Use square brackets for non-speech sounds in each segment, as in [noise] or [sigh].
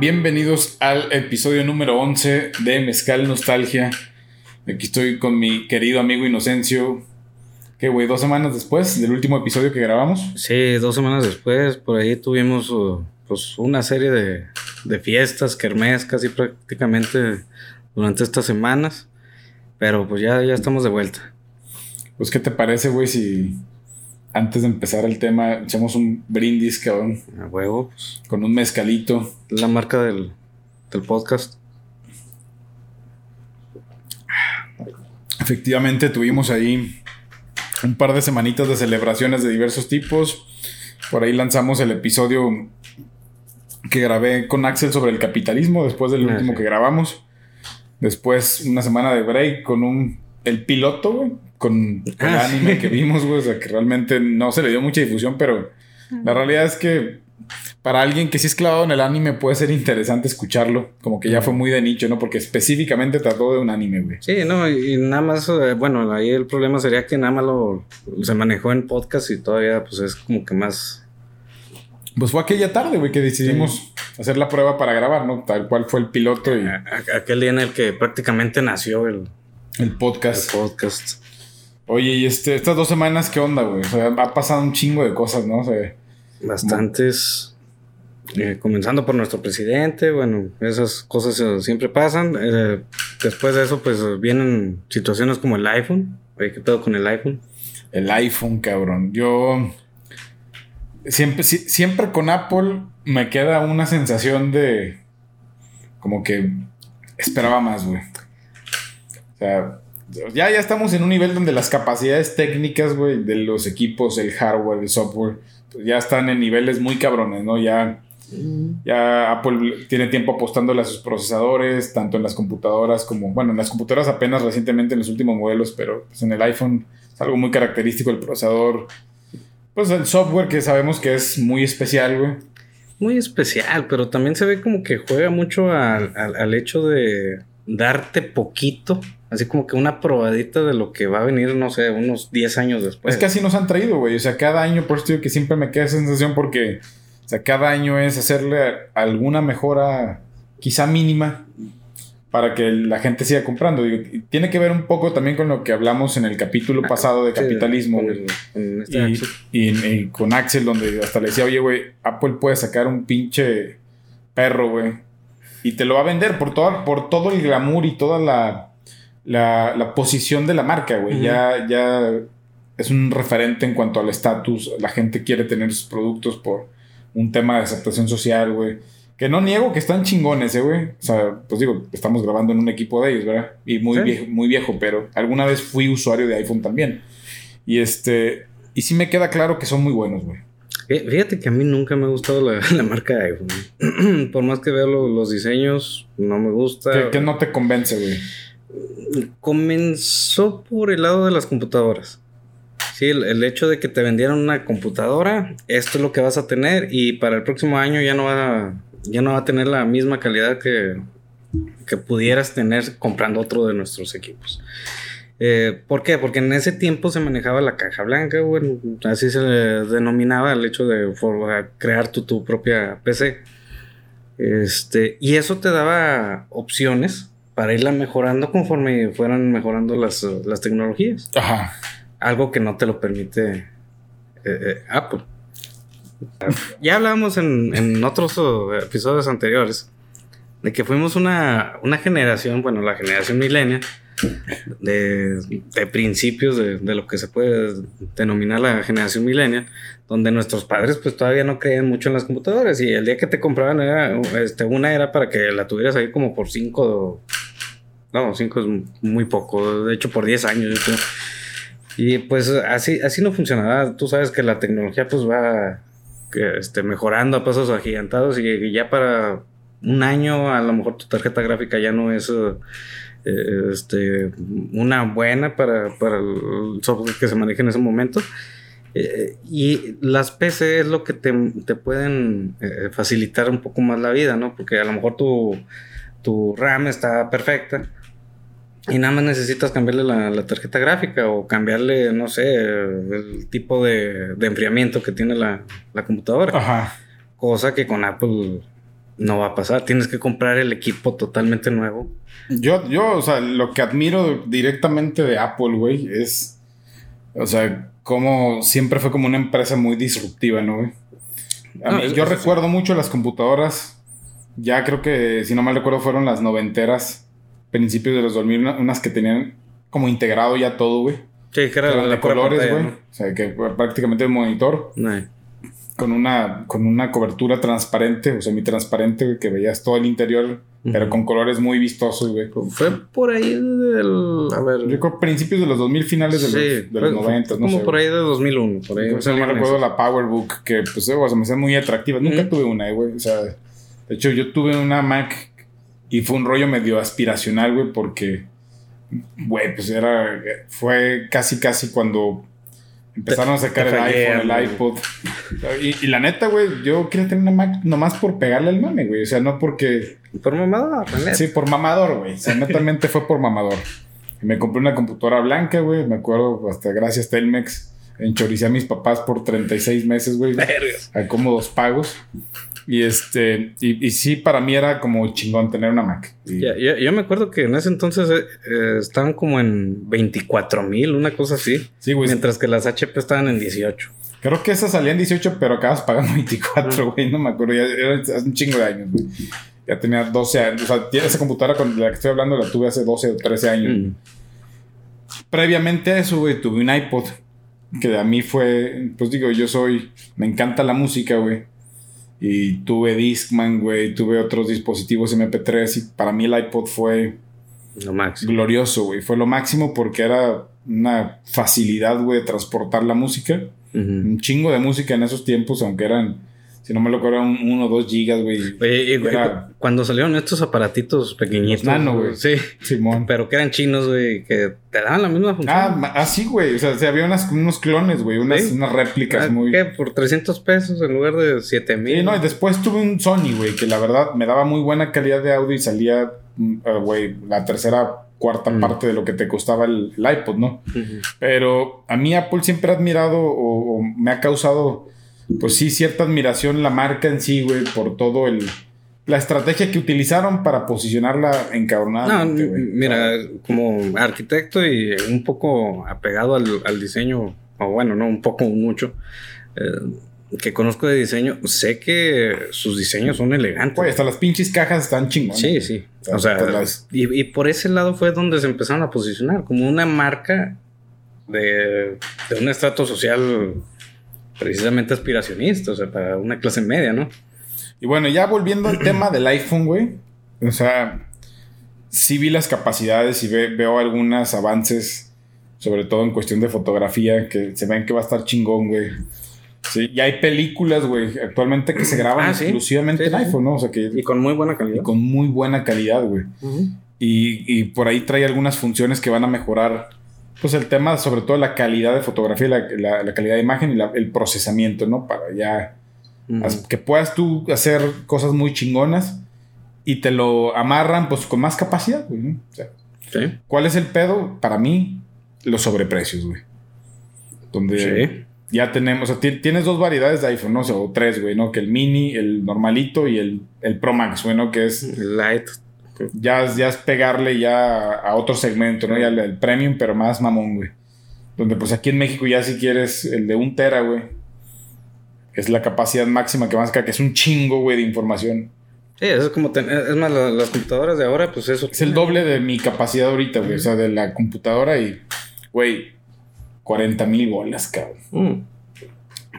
Bienvenidos al episodio número 11 de Mezcal Nostalgia. Aquí estoy con mi querido amigo Inocencio. ¿Qué, güey? ¿Dos semanas después del último episodio que grabamos? Sí, dos semanas después. Por ahí tuvimos uh, pues una serie de, de fiestas, kermés, casi prácticamente durante estas semanas. Pero pues ya, ya estamos de vuelta. Pues, ¿qué te parece, güey, si antes de empezar el tema echamos un brindis, cabrón? A huevo, pues. Con un mezcalito. La marca del, del podcast. Efectivamente, tuvimos ahí un par de semanitas de celebraciones de diversos tipos. Por ahí lanzamos el episodio que grabé con Axel sobre el capitalismo después del Ah, último que grabamos. Después una semana de break con un el piloto, güey, con el Ah, anime sí. que [laughs] vimos, güey, o sea, que realmente no se le dio mucha difusión, pero la realidad es que para alguien que sí es clavado en el anime puede ser interesante escucharlo, como que ya fue muy de nicho, ¿no? Porque específicamente trató de un anime, güey. Sí, no, y nada más, eh, bueno, ahí el problema sería que nada más lo se manejó en podcast y todavía pues es como que más... Pues fue aquella tarde, güey, que decidimos hacer la prueba para grabar, ¿no? Tal cual fue el piloto y aquel día en el que prácticamente nació el, el el podcast. podcast. Oye, y este, estas dos semanas, ¿qué onda, güey? O sea, ha pasado un chingo de cosas, ¿no? O sea, Bastantes, eh, comenzando por nuestro presidente, bueno, esas cosas siempre pasan. Eh, después de eso, pues vienen situaciones como el iPhone. Oye, ¿qué pedo con el iPhone? el iPhone, cabrón. Yo siempre, si- siempre con Apple me queda una sensación de como que esperaba más, güey. O sea, ya, ya estamos en un nivel donde las capacidades técnicas, güey, de los equipos, el hardware, el software, pues ya están en niveles muy cabrones, ¿no? Ya, ya Apple tiene tiempo apostándole a sus procesadores, tanto en las computadoras como, bueno, en las computadoras apenas recientemente en los últimos modelos, pero pues en el iPhone es algo muy característico el procesador. Pues el software que sabemos que es muy especial, güey. Muy especial, pero también se ve como que juega mucho al, al- al hecho de darte poquito, así como que una probadita de lo que va a venir, no sé, unos 10 años después. Es que así nos han traído, güey. O sea, cada año, por eso digo que siempre me queda esa sensación porque, o sea, cada año es hacerle alguna mejora, quizá mínima, para que la gente siga comprando. Digo, tiene que ver un poco también con lo que hablamos en el capítulo pasado de Sí, capitalismo, con güey. el- con este Y, Axel. y- y con Axel, donde hasta le decía, oye, güey, Apple puede sacar un pinche perro, güey. Y te lo va a vender por, toda, por todo el glamour y toda la, la, la posición de la marca, güey. Ya, ya es un referente en cuanto al estatus. La gente quiere tener sus productos por un tema de aceptación social, güey. Que no niego que están chingones, eh, güey. O sea, pues digo, estamos grabando en un equipo de ellos, ¿verdad? Y muy, Sí. viejo, muy viejo, pero alguna vez fui usuario de iPhone también. Y este. Y sí me queda claro que son muy buenos, güey. Fí- Fíjate que a mí nunca me ha gustado la, [laughs] la marca de iPhone. [clears throat] Por más que veo lo- los diseños, no me gusta. Que, que no te convence, güey. Comenzó por el lado de las computadoras. Sí, el, hecho de que te vendieran una computadora, esto es lo que vas a tener y para el próximo año ya no va a, ya no va a tener la misma calidad que, que pudieras tener comprando otro de nuestros equipos. Eh, ¿Por qué? Porque en ese tiempo se manejaba la caja blanca, bueno, así se le denominaba el hecho de crear tu, tu propia PC. Este, y eso te daba opciones para irla mejorando conforme fueran mejorando las, eh, las tecnologías. Ajá. Algo que no te lo permite eh, eh, Apple. Ya hablábamos en, en otros oh, episodios anteriores de que fuimos una, una generación, bueno, la generación millennial, de, de principios de, de lo que se puede denominar la generación millennial, donde nuestros padres pues todavía no creían mucho en las computadoras y el día que te compraban era, este, una era para que la tuvieras ahí como por 5, no, 5 es muy poco, de hecho por 10 años yo creo. Y pues así, así no funcionaba, tú sabes que la tecnología pues va este, mejorando a pasos agigantados y, ya para un año a lo mejor tu tarjeta gráfica ya no es... eh, este, una buena para, para el software que se maneja en ese momento. Eh, y las PC es lo que te, te pueden eh, facilitar un poco más la vida, ¿no? Porque a lo mejor tu, tu RAM está perfecta y nada más necesitas cambiarle la, la tarjeta gráfica o cambiarle, no sé, el tipo de, de enfriamiento que tiene la, la computadora. Ajá. Cosa que con Apple no va a pasar. Tienes que comprar el equipo totalmente nuevo. Yo, yo, o sea, lo que admiro directamente de Apple, güey, es, o sea, como siempre fue como una empresa muy disruptiva, ¿no, güey? A No, mí- es- yo es- recuerdo mucho las computadoras, ya creo que, si no mal recuerdo, fueron las noventeras, principios de los 2000, una- unas que tenían como integrado ya todo, güey. Sí, que Que era eran de colores, güey. O sea, que prácticamente un monitor ¿no? Con una, con una cobertura transparente, o semi-transparente, güey, que veías todo el interior, pero Ujú. con colores muy vistosos, güey. Fue por ahí del. A ver. Yo creo principios de los 2000, finales de los, sí, de fue- los fue 90, no como sé. por ahí de 2001. Por ahí. Yo no salieron me recuerdo la PowerBook, que pues eh, o sea, me hacía muy atractiva. Nunca Ujú. tuve una, eh, güey. O sea, de hecho, yo tuve una Mac y fue un rollo medio aspiracional, güey, porque, güey, pues era, fue casi, casi cuando empezaron a sacar el iPhone, el iPod. Y, y la neta, güey, yo quería tener una Mac nomás por pegarle al mame, güey. O sea, no porque... Por mamada, la neta. Sí, por mamador, güey. O sea, netamente fue por mamador. Y me compré una computadora blanca, güey. Me acuerdo, hasta gracias Telmex, enchoricé a mis papás por 36 meses, güey. A cómodos pagos. Y este, y, y sí, para mí era como chingón tener una Mac. Y- Ya, yo, yo me acuerdo que en ese entonces eh, eh, estaban como en 24 mil, una cosa así. Sí, güey. mientras que las HP estaban en 18. Creo que esas salían 18, pero acabas pagando [laughs] 24, güey. No me acuerdo. Ya era hace un chingo de años, güey. Ya tenía 12 años. O sea, esa computadora con la que estoy hablando la tuve hace 12 o 13 años. Mm. Previamente a eso, güey, tuve un iPod. Que a mí fue, pues digo, yo soy, me encanta la música, güey. Y tuve Discman, güey, tuve otros dispositivos MP3 y para mí el iPod fue Lo máximo. glorioso, güey. Fue lo máximo porque era una facilidad, güey, de transportar la música. Un chingo de música en esos tiempos, aunque eran, si no me lo eran uno o dos gigas, güey. Oye, y, güey, Era- cuando salieron estos aparatitos pequeñitos. Los nano, güey. Sí. Simón. Pero que eran chinos, güey, que te daban la misma función. Ah, ma- ah, güey. O sea, sí, había unas, unos clones, güey. Unas, Sí. unas réplicas Ah, muy... ¿Qué? Por 300 pesos en lugar de 7 mil. Sí, no, y después tuve un Sony, güey, que la verdad me daba muy buena calidad de audio y salía, mm, eh, güey, la tercera, cuarta Mm. parte de lo que te costaba el, el iPod, ¿no? Pero a mí Apple siempre ha admirado o, o me ha causado, pues sí, cierta admiración la marca en sí, güey, por todo el... La estrategia que utilizaron para posicionarla No, encabronadamente, güey. mira, como arquitecto y un poco apegado al, al diseño, o bueno, no, un poco, mucho, eh, que conozco de diseño, sé que sus diseños son elegantes. Güey, hasta las pinches cajas están chingonas. Sí, sí. O sea, las- y, y por ese lado fue donde se empezaron a posicionar, como una marca de, de un estrato social precisamente aspiracionista, o sea, para una clase media, ¿no? Y bueno, ya volviendo al [clears throat] tema del iPhone, güey. O sea, sí vi las capacidades y ve- veo algunos avances, sobre todo en cuestión de fotografía, que se ven que va a estar chingón, güey. Sí, y hay películas, güey, actualmente que se [clears throat] graban Ah, sí. exclusivamente Sí, en iPhone, ¿no? O sea, que Y con muy buena y calidad. con muy buena calidad, güey. Y, y por ahí trae algunas funciones que van a mejorar, pues el tema, sobre todo la calidad de fotografía, la, la- la calidad de imagen y la- el procesamiento, ¿no? Para ya que puedas tú hacer cosas muy chingonas y te lo amarran pues con más capacidad, güey. ¿no? O sea, Sí. ¿cuál es el pedo? Para mí, los sobreprecios, güey. Donde Sí. ya tenemos, o sea, ti- tienes dos variedades de iPhone, ¿no? O, sea, o tres, güey, ¿no? Que el mini, el normalito y el, el Pro Max, güey, ¿no? Que es, Light. Ya, es- ya es pegarle ya a otro segmento, ¿no? Ya el, el premium, pero más mamón, güey. Donde pues aquí en México ya si quieres el de un tera, güey. Es la capacidad máxima que vas a sacar, que es un chingo, güey, de información. Sí, eso es como tener, es más, la- las computadoras de ahora, pues eso. Es el doble de mi capacidad ahorita, güey. O sea, de la computadora y, güey, 40 mil bolas, cabrón. Mm.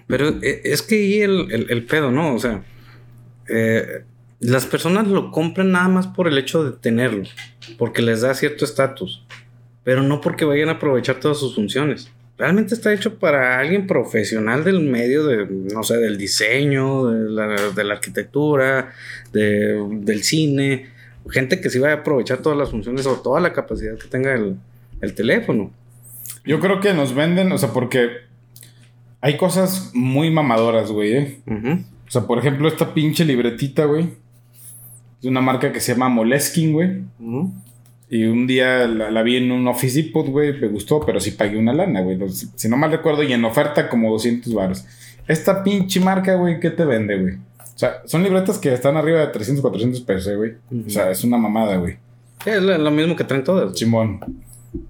Pero eh, es que ahí el, el- el pedo, ¿no? O sea, eh, las personas lo compran nada más por el hecho de tenerlo, porque les da cierto estatus, pero no porque vayan a aprovechar todas sus funciones. Realmente está hecho para alguien profesional del medio de, no sé, del diseño, de la, de la arquitectura, de- del cine, gente que sí va a aprovechar todas las funciones o toda la capacidad que tenga el, el teléfono. Yo creo que nos venden, o sea, porque hay cosas muy mamadoras, güey, ¿eh? O sea, por ejemplo, esta pinche libretita, güey. Es una marca que se llama Moleskine, güey. Y un día la, la vi en un Office Depot, güey, me gustó, pero sí pagué una lana, güey. Los- Si no mal recuerdo, y en oferta como 200 baros. Esta pinche marca, güey, ¿qué te vende, güey? O sea, son libretas que están arriba de 300, 400 pesos, eh, güey. O sea, es una mamada, güey. Es lo, mismo que traen todas. Simón.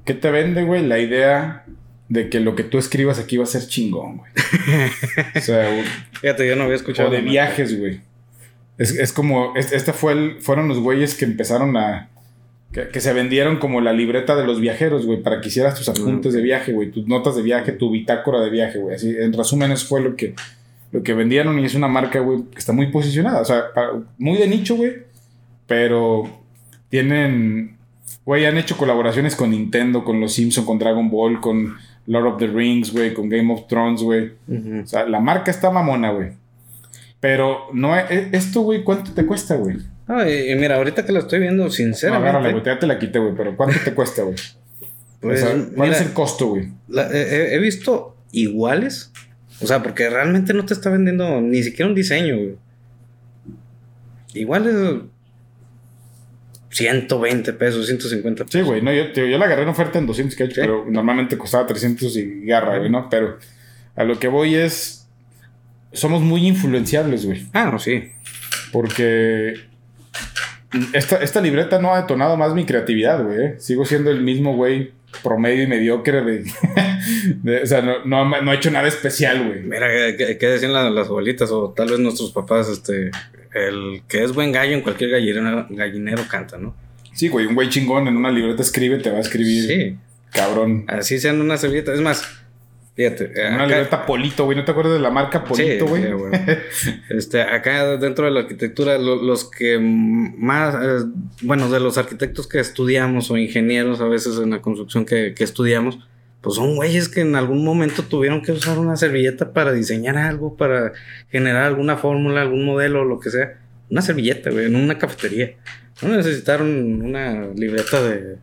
¿Qué te vende, güey? La idea de que lo que tú escribas aquí va a ser chingón, güey. [laughs] o sea, güey, Fíjate, yo no había escuchado. o de viajes, güey. Es, es como, es- este fue el, fueron los güeyes que empezaron a, que, que se vendieron como la libreta de los viajeros, güey, para que hicieras tus apuntes de viaje, güey, tus notas de viaje, tu bitácora de viaje, güey. Así, en resumen, eso fue lo que, lo que vendieron y es una marca, güey, que está muy posicionada. O sea, para- muy de nicho, güey, pero tienen, güey, han hecho colaboraciones con Nintendo, con los Simpsons, con Dragon Ball, con Lord of the Rings, güey, con Game of Thrones, güey. O sea, la marca está mamona, güey. Pero no es, es- esto, güey, ¿cuánto te cuesta, güey? No, y, mira, ahorita que lo estoy viendo, No, sinceramente. agárrala, güey, ya te la quité, güey, pero ¿cuánto te cuesta, güey? [laughs] pues, o sea, ¿cuál mira, es el costo, güey? he, he visto iguales. O sea, porque realmente no te está vendiendo ni siquiera un diseño, güey. Iguales 120 pesos, 150 pesos. Sí, güey, no, yo, yo la agarré en oferta en 200 que Sí. pero normalmente costaba 300 y garra, güey, ¿no? Pero a lo que voy es, somos muy influenciables, güey, Ah, no, sí. porque esta, esta libreta no ha detonado más mi creatividad, güey, ¿eh? Sigo siendo el mismo, güey, promedio y mediocre de... [laughs] de- o sea, no, no, ha- no ha hecho nada especial, güey. Mira, ¿qué, qué decían la- las abuelitas o tal vez nuestros papás? Este, el que es buen gallo en cualquier gallinero, gallinero canta, ¿no? Sí, güey, un güey chingón en una libreta escribe, te va a escribir, Sí, cabrón. así sean una servilleta. Es más, fíjate. Una acá- libreta Polito, güey. ¿No te acuerdas de la marca Polito, Sí, güey? sí, güey. [laughs] Este, acá dentro de la arquitectura, lo- los que más, eh, bueno, de los arquitectos que estudiamos o ingenieros a veces en la construcción que, que estudiamos, pues son güeyes que en algún momento tuvieron que usar una servilleta para diseñar algo, para generar alguna fórmula, algún modelo, lo que sea. Una servilleta, güey, en una cafetería. No necesitaron una libreta de...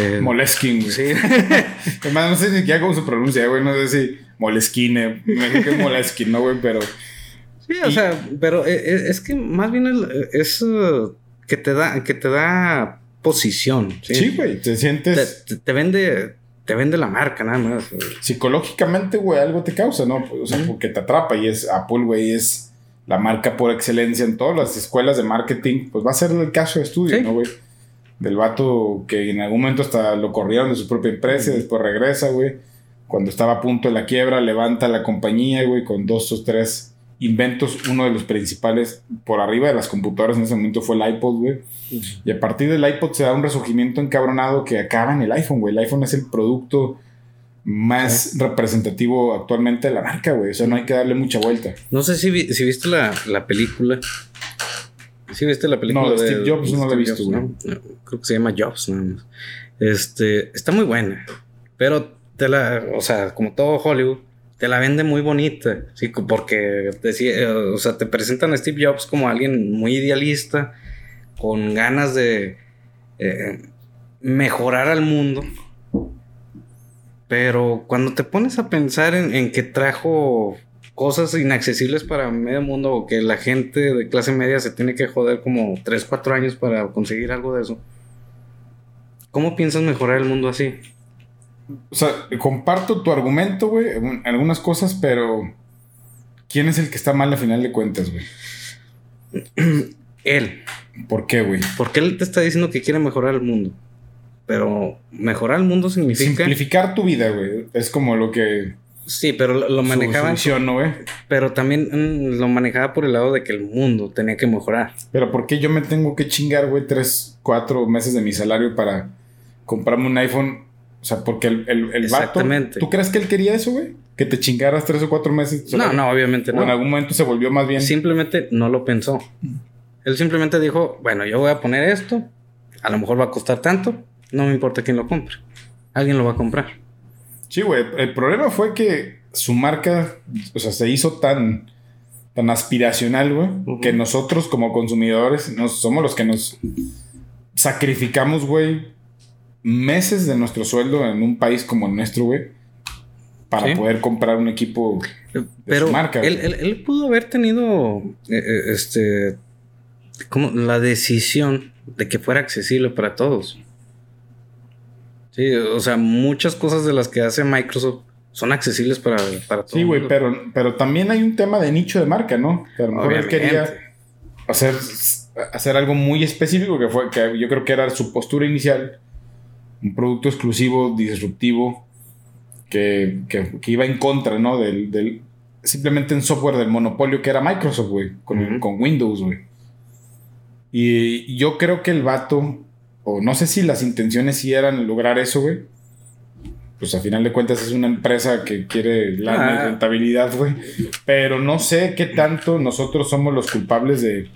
de Moleskine, güey. Sí. [laughs] Además, no sé ni siquiera cómo se pronuncia, güey. No sé si Moleskine. Me que es Moleskine, ¿no, güey? Pero Sí, o Y- sea, pero e- e- es, que más bien el- es eh, que te da, que te da posición. Sí, sí, güey. Te Te, sientes te- te vende, te vende la marca nada más. güey. psicológicamente, güey, algo te causa, ¿no? O sea, porque te atrapa y es Apple, güey, es la marca por excelencia en todas las escuelas de marketing. Pues va a ser el caso de estudio, Sí. ¿no, güey? Del vato que en algún momento hasta lo corrieron de su propia empresa y después regresa, güey. Cuando estaba a punto de la quiebra, levanta la compañía, güey, con dos o tres inventos. Uno de los principales por arriba de las computadoras en ese momento fue el iPod, güey. Y a partir del iPod se da un resurgimiento encabronado que acaba en el iPhone, güey. El iPhone es el producto más representativo actualmente de la marca, güey. O sea, no hay que darle mucha vuelta. No sé si, vi- si viste la, la película. ¿Sí viste la película No, de Steve Jobs no la he visto. ¿no? No, Creo que se llama Jobs nada más. Este, está muy buena. Pero te la, o sea, como todo Hollywood, te la vende muy bonita. Sí, porque decía, eh, o sea, te presentan a Steve Jobs como alguien muy idealista, con ganas de eh, mejorar al mundo. Pero cuando te pones a pensar en, en que trajo cosas inaccesibles para medio mundo o que la gente de clase media se tiene que joder como 3, 4 años para conseguir algo de eso. ¿Cómo piensas mejorar el mundo así? O sea, comparto tu argumento, güey, algunas cosas, pero ¿quién es el que está mal a final de cuentas, güey? [clears throat] Él. ¿Por qué, güey? Porque él te está diciendo que quiere mejorar el mundo. Pero mejorar el mundo significa... Simplificar tu vida, güey. Es como lo que... Sí, pero lo, manejaba... ¿no, pero también mm, lo manejaba por el lado de que el mundo tenía que mejorar. Pero ¿por qué yo me tengo que chingar, güey, tres, cuatro meses de mi salario para comprarme un iPhone? O sea, porque el, el, el vato... Exactamente. ¿Tú crees que él quería eso, güey? Que te chingaras tres o cuatro meses. No, no, obviamente O en no. algún momento se volvió más bien... Simplemente no lo pensó. Él simplemente dijo, bueno, yo voy a poner esto, a lo mejor va a costar tanto, no me importa quién lo compre. Alguien lo va a comprar. Sí, güey. El problema fue que su marca, o sea, se hizo tan, tan aspiracional, güey, que nosotros como consumidores nos, somos los que nos sacrificamos, güey, meses de nuestro sueldo en un país como el nuestro, güey, para Sí. poder comprar un equipo. Pero su marca, él, él- él pudo haber tenido eh, eh, este como la decisión de que fuera accesible para todos. Sí, o sea, muchas cosas de las que hace Microsoft son accesibles para, para todo. Sí, güey, pero, pero también hay un tema de nicho de marca, ¿no? a lo mejor él quería hacer, hacer algo muy específico que fue, que yo creo que era su postura inicial. Un producto exclusivo, disruptivo, que, iba en contra, ¿no? Del, simplemente en software del monopolio que era Microsoft, güey, con, con Windows, güey. Y yo creo que el vato, o no sé si las intenciones sí eran lograr eso, güey. Pues a final de cuentas es una empresa que quiere la ah. rentabilidad, güey. Pero no sé qué tanto nosotros somos los culpables de.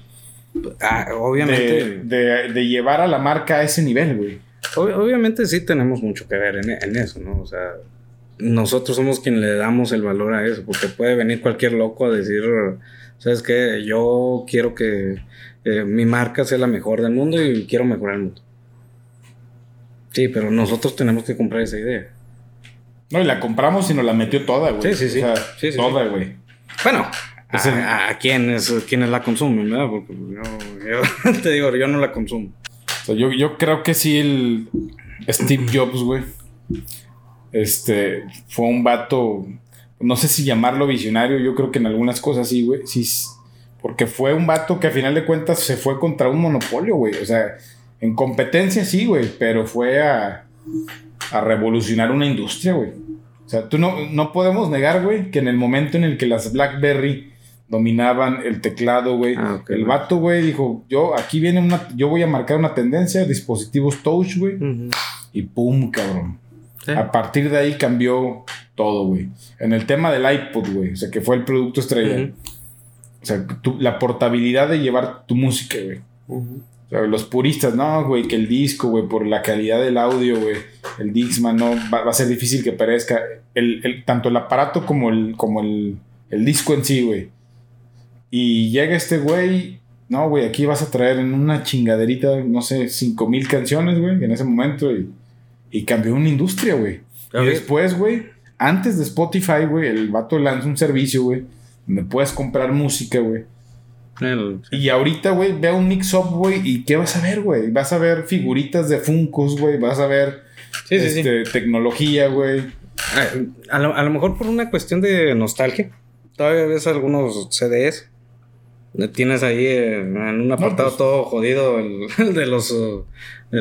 Ah, obviamente. De, llevar a la marca a ese nivel, güey. obviamente sí tenemos mucho que ver en, en, eso, ¿no? O sea, nosotros somos quienes le damos el valor a eso, porque puede venir cualquier loco a decir, ¿sabes qué? Yo quiero que mi marca sea la mejor del mundo y quiero mejorar el mundo. Sí, pero nosotros tenemos que comprar esa idea. No, y la compramos y nos la metió toda, güey. Sí, sí, sí. toda, güey. Bueno, a, a, quienes, la consumen, ¿verdad? Porque yo, [laughs] te digo, yo no la consumo. yo, yo creo que sí, el Steve Jobs, güey. Este fue un vato, no sé si llamarlo visionario, yo creo que en algunas cosas sí, güey. Sí, porque fue un vato que a final de cuentas se fue contra un monopolio, güey. O sea, en competencia sí, güey, pero fue a, a revolucionar una industria, güey. O sea, tú no, no podemos negar, güey, que en el momento en el que las BlackBerry dominaban el teclado, güey, ah, el vato, güey, dijo, yo aquí viene una, yo voy a marcar una tendencia, dispositivos touch, güey, y pum, cabrón. A partir de ahí cambió todo, güey. En el tema del iPod, güey, o sea, que fue el producto estrella. O sea, la portabilidad de llevar tu música, güey. Los puristas, no, güey, que el disco, güey, por la calidad del audio, güey, el Dixman, no, va, a ser difícil que perezca. El, tanto el aparato como el, como el, el disco en sí, güey. Y llega este güey, no, güey, aquí vas a traer en una chingaderita, no sé, cinco mil canciones, güey, en ese momento, y, y cambió una industria, güey. Y después, güey, antes de Spotify, güey, el vato lanza un servicio, güey me puedes comprar música, güey. Y ahorita, güey, ve un mix-up, güey, y ¿qué vas a ver, güey? Vas a ver figuritas de Funkos, güey, vas a ver este, tecnología, güey. Ah, a, lo, mejor por una cuestión de nostalgia. Todavía ves algunos CDs. Tienes ahí en un apartado pues. todo jodido el, [laughs] de los uh,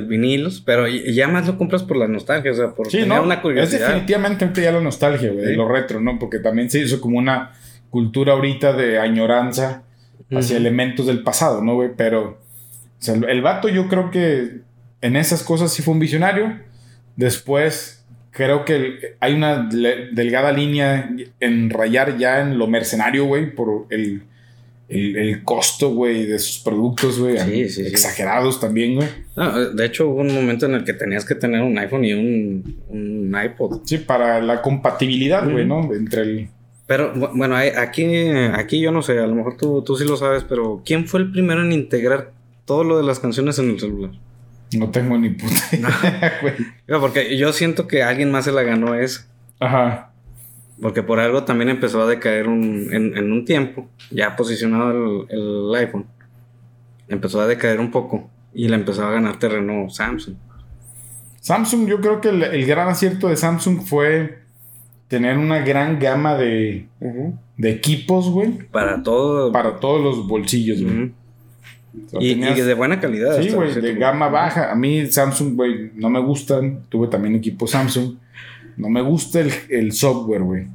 vinilos, pero ya más lo compras por la nostalgia, o sea, por tener una curiosidad. Es definitivamente ya la nostalgia, güey, lo retro, ¿no? Porque también se hizo como una cultura ahorita de añoranza hacia elementos del pasado, ¿no, güey? Pero o sea, el vato yo creo que en esas cosas sí fue un visionario. Después creo que hay una delgada línea en rayar ya en lo mercenario, güey, por el, el, costo, güey, de sus productos, güey. exagerados también, güey. de hecho, hubo un momento en el que tenías que tener un iPhone y un, un iPod. Sí, para la compatibilidad, güey, ¿no? Entre el pero bueno, aquí, aquí yo no sé, a lo mejor tú, tú sí lo sabes, pero ¿quién fue el primero en integrar todo lo de las canciones en el celular? No tengo ni puta [laughs] idea, güey. Porque yo siento que alguien más se la ganó esa. Ajá. Porque por algo también empezó a decaer un, en, un tiempo, ya posicionado el, iPhone. Empezó a decaer un poco y le empezó a ganar terreno Samsung. Samsung, yo creo que el gran acierto de Samsung fue tener una gran gama de, de equipos, güey. Para todo. Para todos los bolsillos, güey. y, de buena calidad. Sí, güey, de gama baja. A mí Samsung, güey, no me gustan. Tuve también equipo Samsung. No me gusta el, software, güey.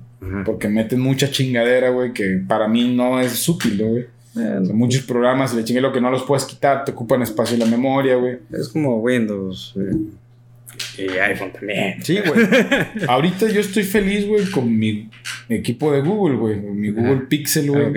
Porque meten mucha chingadera, güey, que para mí no es útil, güey. muchos programas, le chingue lo que no los puedes quitar, te ocupan espacio en la memoria, güey. Es como Windows. Y iPhone también. Sí, güey. [laughs] Ahorita yo estoy feliz, güey, con mi equipo de Google, güey. Mi Google Pixel, güey.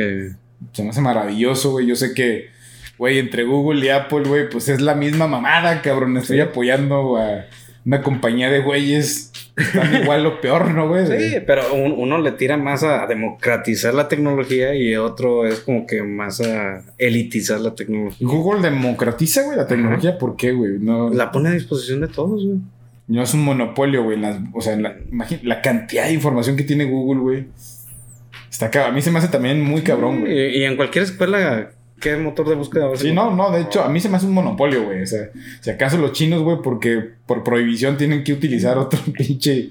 Se me hace maravilloso, güey. Yo sé que, güey, entre Google y Apple, güey, pues es la misma mamada, cabrón. Estoy apoyando a una compañía de güeyes. Están igual o peor, ¿no, güey? Sí, pero uno le tira más a democratizar la tecnología y otro es como que más a elitizar la tecnología. Google democratiza, güey, la tecnología. ¿Por qué, güey? No... La pone a disposición de todos, güey. No es un monopolio, güey. o sea, la, la cantidad de información que tiene Google, güey. Está A mí se me hace también muy cabrón, güey. Y, en cualquier escuela, ¿qué motor de búsqueda va a Sí, no, no. De hecho, a mí se me hace un monopolio, güey. O sea, si acaso los chinos, güey, porque por prohibición tienen que utilizar otro [laughs] pinche.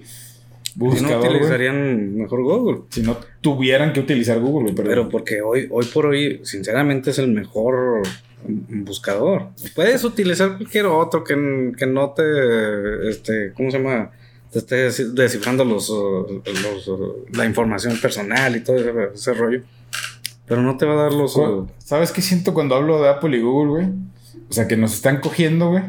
Si no buscador, utilizarían mejor Google. Si no tuvieran que utilizar Google, güey. Pero, Pero porque hoy, hoy por hoy, sinceramente, es el mejor buscador. Puedes utilizar cualquier otro que, que no te, este, ¿cómo se llama? Te esté descifrando los, los, la información personal y todo ese, ese rollo. Pero no te va a dar los... ¿Sabes qué siento cuando hablo de Apple y Google, güey? O sea, que nos están cogiendo, güey.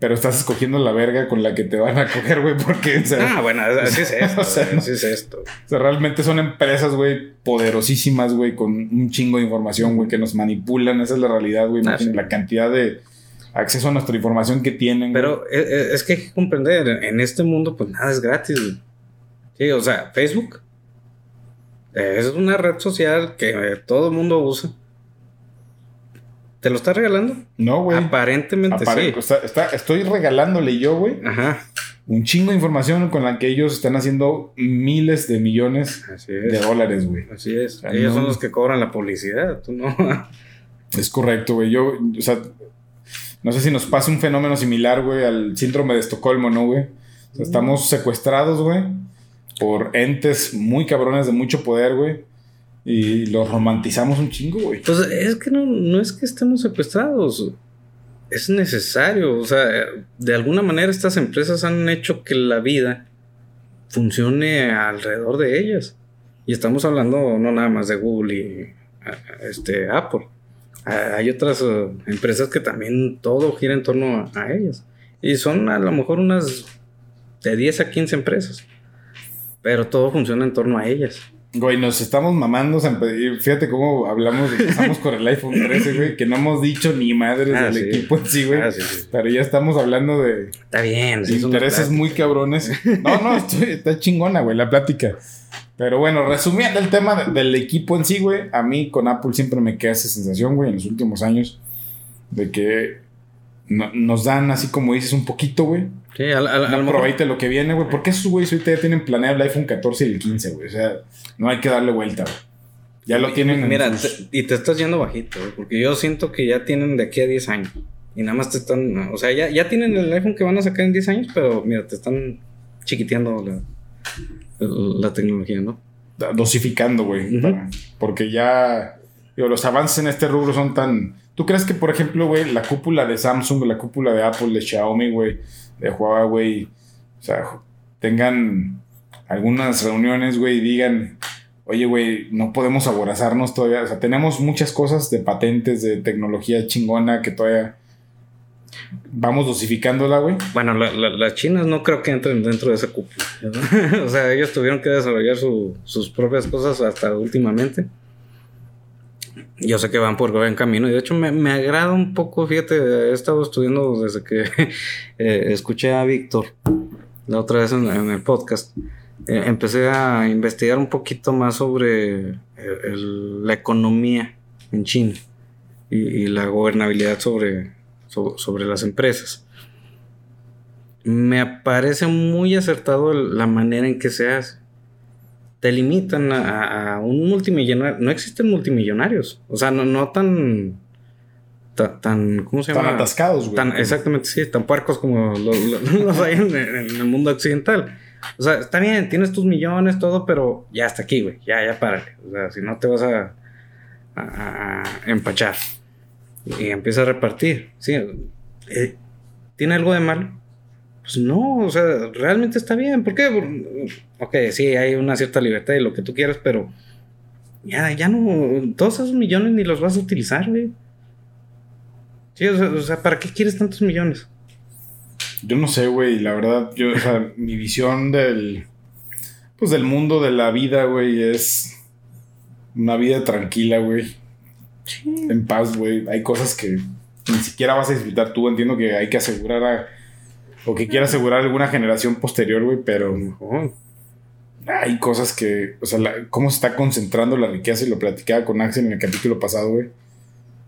Pero estás escogiendo la verga con la que te van a coger, güey, porque, o sea, Ah, bueno, así es [laughs] esto. O sea, güey, así es esto. o sea, realmente son empresas, güey, poderosísimas, güey, con un chingo de información, güey, que nos manipulan. Esa es la realidad, güey. Ah, sí. la cantidad de acceso a nuestra información que tienen. Pero es, es- es que hay que comprender, en este mundo pues nada es gratis. güey. Sí, o sea, Facebook eh, es una red social que eh, todo el mundo usa. ¿Te lo está regalando? No, güey. Aparentemente Apare- sí. está- está- estoy regalándole yo, güey, Ajá, un chingo de información con la que ellos están haciendo miles de millones de es. dólares, güey. Así es. Ellos no. son los que cobran la publicidad, tú no. [laughs] Es correcto, güey. Yo, o sea, no sé si nos pasa un fenómeno similar, güey, al síndrome de Estocolmo, ¿no, güey? O sea, estamos secuestrados, güey, por entes muy cabrones de mucho poder, güey. Y los romantizamos un chingo, güey. Pues es que no, no es que estemos secuestrados. Es necesario. O sea, de alguna manera estas empresas han hecho que la vida funcione alrededor de ellas. Y estamos hablando no nada más de Google y este, Apple. Hay otras eh, empresas que también todo gira en torno a, a ellas. Y son a lo mejor unas de 10 a 15 empresas. Pero todo funciona en torno a ellas. Güey, nos estamos mamando. Fíjate cómo hablamos, empezamos con el iPhone 13, güey, que no hemos dicho ni madres Ah, del sí. equipo en sí, güey. Ah, sí, sí. Pero ya estamos hablando de Está bien. sí, es una intereses muy cabrones. No, no, estoy- está chingona, güey, la plática. Pero bueno, resumiendo el tema de- del equipo en sí, güey, a mí con Apple siempre me queda esa sensación, güey, en los últimos años, de que no- nos dan así como dices un poquito, güey. Sí, a, a- a lo No que viene, güey. Porque esos güeyes ahorita ya tienen planeado el iPhone 14 y el 15, güey. O sea, no hay que darle vuelta, güey. Ya lo tienen en Mira, sus- te- y te estás yendo bajito, güey, porque yo siento que ya tienen de aquí a 10 años. Y nada más te están. O sea, ya, ya tienen el iPhone que van a sacar en 10 años, pero mira, te están chiquiteando la, la tecnología, ¿no? dosificando, güey. Porque ya. digo, los avances en este rubro son tan. ¿Tú crees que, por ejemplo, güey, la cúpula de Samsung, la cúpula de Apple, de Xiaomi, güey, de Huawei, o sea, tengan algunas reuniones, güey, y digan, oye, güey, no podemos aborazarnos todavía. O sea, tenemos muchas cosas de patentes, de tecnología chingona que todavía vamos dosificándola, güey. Bueno, la- la- las chinas no creo que entren dentro de esa cúpula. [laughs] o sea, ellos tuvieron que desarrollar su- sus propias cosas hasta últimamente. Yo sé que van por buen camino y de hecho me, me agrada un poco, fíjate, he estado estudiando desde que [laughs] eh, escuché a Víctor la otra vez en, el podcast. Eh, empecé a investigar un poquito más sobre eh, la economía en China y, la gobernabilidad sobre, so- sobre las empresas. Me parece muy acertado la manera en que se hace. Te limitan a, un multimillonario. No existen multimillonarios. O sea, no, no tan, ta- tan. ¿Cómo se llama? atascados, güey. Tan, exactamente, sí, tan puercos como lo- lo- [laughs] los hay en, en el mundo occidental. O sea, está bien, tienes tus millones, todo, pero ya hasta aquí, güey. Ya, ya párale. O sea, si no te vas a, a- a- a empachar. Y empieza a repartir. Sí. eh, ¿Tiene algo de malo? Pues no, o sea, realmente está bien. ¿Por qué? Ok, sí, hay una cierta libertad y lo que tú quieras, pero ya, ya no, todos esos millones ni los vas a utilizar, güey. Sí, o sea, o sea, ¿para qué quieres tantos millones? Yo no sé, güey, la verdad, yo, o sea, [laughs] mi visión del, pues del mundo de la vida, güey, es una vida tranquila, güey, en paz, güey. Hay cosas que ni siquiera vas a disfrutar tú, entiendo que hay que asegurar a, o que quiera asegurar alguna generación posterior, güey, pero hay cosas que, o sea, la- cómo se está concentrando la riqueza y lo platicaba con Axel en el capítulo pasado, güey.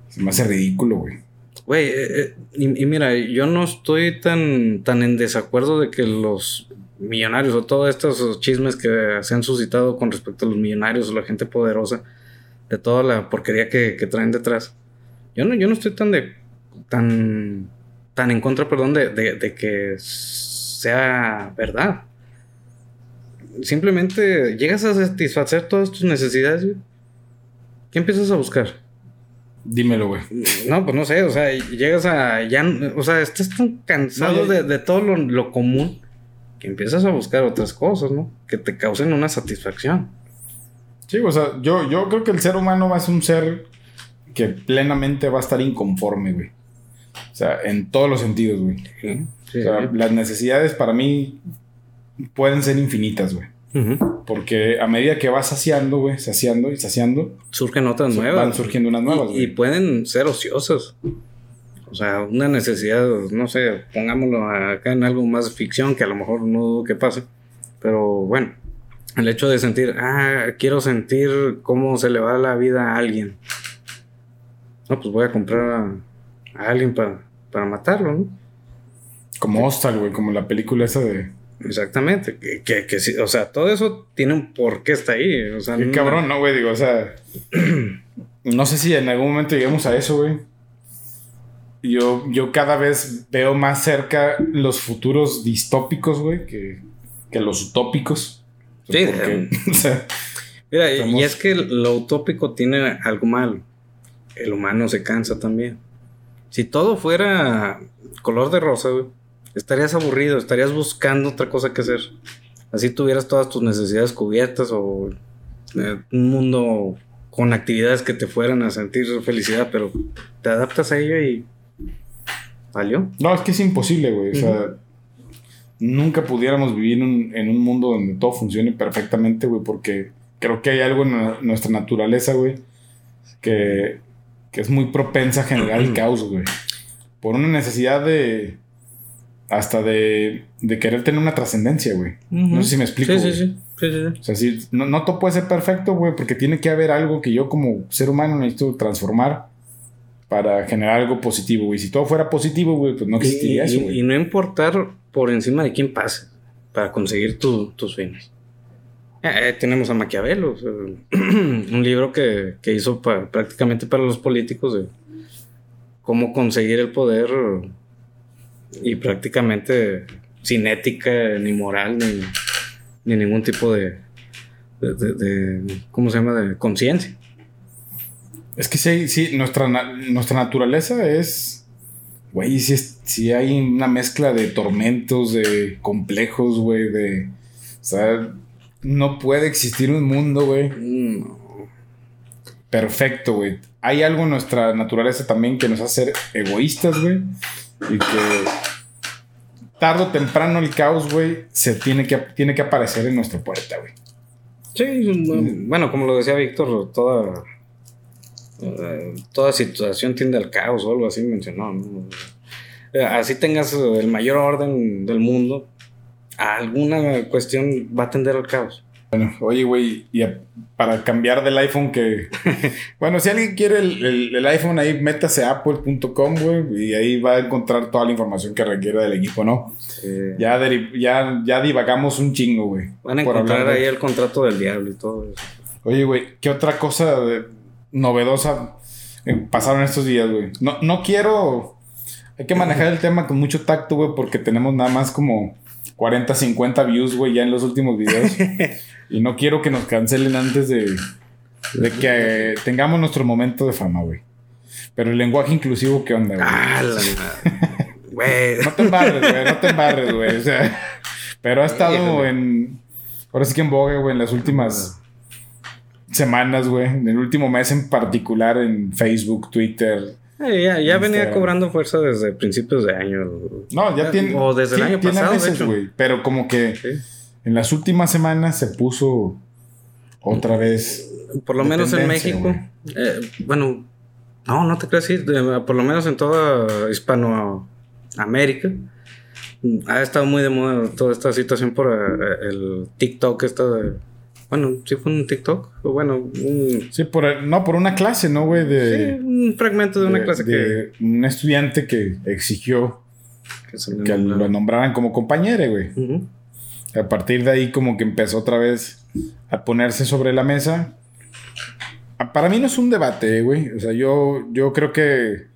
Se me hace ridículo, güey. Güey, eh, eh, y, y mira, yo no estoy tan, tan en desacuerdo de que los millonarios o todos estos chismes que se han suscitado con respecto a los millonarios o la gente poderosa, de toda la porquería que, que traen detrás. Yo no, yo no estoy tan de tan tan en contra, perdón, de, de- de que sea verdad. simplemente llegas a satisfacer todas tus necesidades, güey. ¿Qué empiezas a buscar? Dímelo, güey. No, pues no sé, o sea, llegas a ya, o sea, estás tan cansado No, ya- de, de todo lo, lo común que empiezas a buscar otras cosas, ¿no? Que te causen una satisfacción. Sí, o sea, yo, yo creo que el ser humano va a ser un ser que plenamente va a estar inconforme, güey. O sea, en todos los sentidos, güey. Sí, O sea, las necesidades para mí pueden ser infinitas, güey. Ujú. Porque a medida que vas saciando, güey, saciando y saciando, Surgen otras nuevas. van surgiendo unas nuevas, Y, y güey. pueden ser ociosas. O sea, una necesidad, no sé, pongámoslo acá en algo más ficción que a lo mejor no dudo que pase. Pero bueno, el hecho de sentir, ah, quiero sentir cómo se le va la vida a alguien. No, pues voy a comprar a, alguien para, para matarlo, ¿no? Como Hostal, güey, como la película esa de... Exactamente. Que, que, que sí, o sea, todo eso tiene un por qué está ahí. O sea, Qué no- cabrón, ¿no, güey? Digo, o sea... [clears throat] no sé si en algún momento lleguemos a eso, güey. Yo, yo cada vez veo más cerca los futuros distópicos, güey, que, que los utópicos. Sí, Porque, [laughs] o sea, Mira, Estamos- y es que lo utópico tiene algo malo. El humano se cansa también. Si todo fuera color de rosa, güey, estarías aburrido, estarías buscando otra cosa que hacer. Así tuvieras todas tus necesidades cubiertas o eh, un mundo con actividades que te fueran a sentir felicidad, pero te adaptas a ello y valió. no, es que es imposible, güey. O sea, nunca pudiéramos vivir en un, mundo donde todo funcione perfectamente, güey, porque creo que hay algo en nu- nuestra naturaleza, güey, que, que es muy propensa a generar el caos, güey. Por una necesidad de. hasta de, de querer tener una trascendencia, güey. No sé si me explico. Sí, sí, sí. sí, sí. O sea, sí, no, no todo puede ser perfecto, güey, porque tiene que haber algo que yo como ser humano necesito transformar para generar algo positivo, güey. Si todo fuera positivo, güey, pues no existiría y, eso, y- güey. y no importar por encima de quién pase para conseguir tu- tus fines. Eh, eh, tenemos a Maquiavelo, [clears throat] un libro que, que hizo pa- prácticamente para los políticos de cómo conseguir el poder y prácticamente sin ética ni moral ni, ni ningún tipo de, de, ¿cómo se llama? de conciencia. Es que sí, sí, nuestra, nuestra naturaleza es. Güey, es- sí hay una mezcla de tormentos, de complejos, güey, de. No puede existir un mundo, güey, Mm, perfecto, güey. Hay algo en nuestra naturaleza también que nos hace ser egoístas, güey. Y que tarde o temprano el caos, güey, se tiene que, tiene que aparecer en nuestra puerta, güey. Sí, bueno, como lo decía Víctor, toda, eh, toda situación tiende al caos o algo así mencionó. ¿no? Eh, Así tengas el mayor orden del mundo, alguna cuestión va a tender al caos. Bueno, oye, güey, y a- para cambiar del iPhone que... [laughs] bueno, si alguien quiere el, el- el iPhone, ahí métase a apple.com, güey, y ahí va a encontrar toda la información que requiere del equipo, ¿no? Eh, Ya, ya, ya divagamos un chingo, güey. van a encontrar de- ahí el contrato del diablo y todo eso. Oye, güey, ¿qué otra cosa de- novedosa eh, pasaron estos días, güey? No, no quiero... Hay que manejar el tema con mucho tacto, güey, porque tenemos nada más como 40, 50 views, güey, ya en los últimos videos. [laughs] y no quiero que nos cancelen antes de, de que tengamos nuestro momento de fama, güey. Pero el lenguaje inclusivo, ¿qué onda, güey? Ah, la [laughs] madre. Güey. No te embarres, güey, no te embarres, güey. O sea, pero ha estado en. Ahora sí que en boga, güey, en las últimas semanas, güey. En el último mes en particular en Facebook, Twitter. Eh, ya ya venía cobrando fuerza desde principios de año. No, ya Ah, tiene. o desde el año pasado, de hecho. Pero como que Sí. en las últimas semanas se puso otra vez. Por lo menos en México. eh, bueno, no, no te creas decir. Por lo menos en toda Hispanoamérica. Ha estado muy de moda toda esta situación por eh, el TikTok. Esta de- bueno, sí fue un TikTok. o Bueno, un, Sí, por no, por una clase, ¿no, güey? De, sí, un fragmento de una de- clase que, un estudiante que exigió que lo nombraran como compañero, güey. A partir de ahí como que empezó otra vez a ponerse sobre la mesa. Ah, Para mí no es un debate, güey. O sea, yo, yo creo que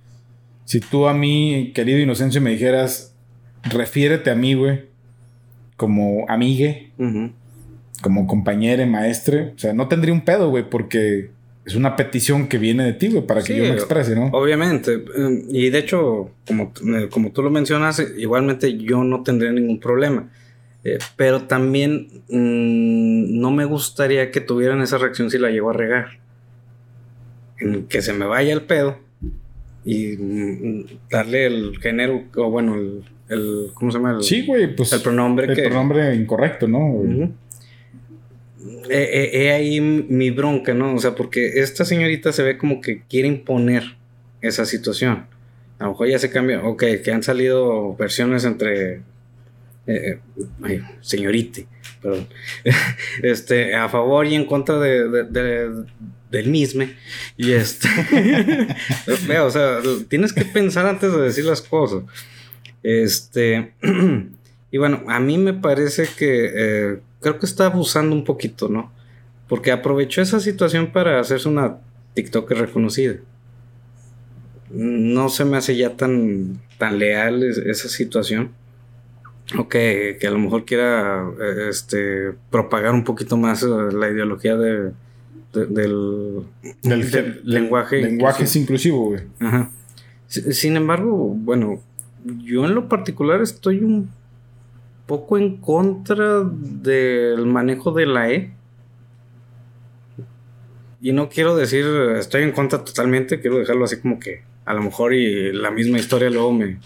si tú a mí, querido Inocencio, me dijeras, refiérete a mí, güey, como amigue, Ujú. Como compañero, maestre, o sea, no tendría un pedo, güey, porque es una petición que viene de ti, güey, para que yo me exprese, ¿no? Obviamente. Y de hecho, como, eh, como tú lo mencionas, igualmente yo no tendría ningún problema. Eh, pero también mm, no me gustaría que tuvieran esa reacción si la llego a regar. En que se me vaya el pedo y mm, darle el género, o bueno, el, ¿cómo se llama? El, sí, güey, pues el pronombre. El pronombre incorrecto, ¿no? He, ahí mi bronca, ¿no? O sea, porque esta señorita se ve como que quiere imponer esa situación. A lo mejor ya se cambia, ok, que han salido versiones entre eh, ay, señorite, perdón, [laughs] este, a favor y en contra de, del mismo. Y este, [laughs] o sea, tienes que pensar antes de decir las cosas. Este, [clears throat] y bueno, a mí me parece que eh, creo que está abusando un poquito, ¿no? Porque aprovechó esa situación para hacerse una TikToker reconocida. No se me hace ya tan, tan leal esa situación o que, a lo mejor quiera eh, este, propagar un poquito más eh, la ideología de, del, lenguaje. Lenguaje es inclusivo, güey. Ajá. Sin embargo, bueno, yo en lo particular estoy un poco en contra del manejo de la E. Y no quiero decir estoy en contra totalmente, quiero dejarlo así como que a lo mejor y la misma historia luego me,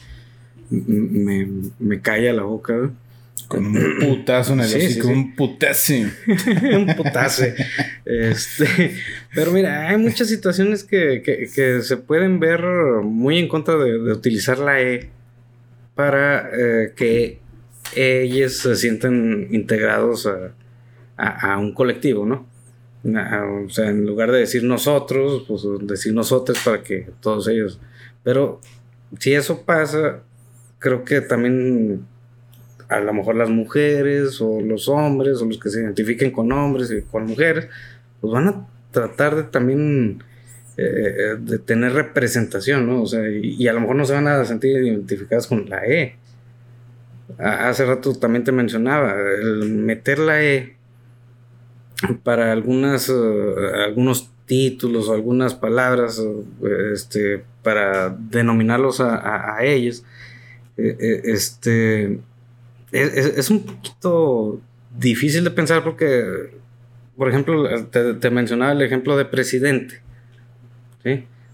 me, me calla la boca. Con un putazo en el sí, un putazo. [laughs] un putazo. Este, pero mira, hay muchas situaciones que, que, se pueden ver muy en contra de, utilizar la E para eh, que ellos se sientan integrados a, un colectivo, ¿no? o sea, en lugar de decir nosotros, pues decir nosotros para que todos ellos. Pero si eso pasa, creo que también a lo mejor las mujeres o los hombres o los que se identifiquen con hombres y con mujeres, pues van a tratar de también eh, de tener representación, ¿no? O sea, y, a lo mejor no se van a sentir identificadas con la E. hace rato también te mencionaba, el meter la E para algunas, eh, algunos títulos o algunas palabras este, para denominarlos a, a ellos eh, eh, este, es, un poquito difícil de pensar porque, por ejemplo, te, mencionaba el ejemplo de presidente.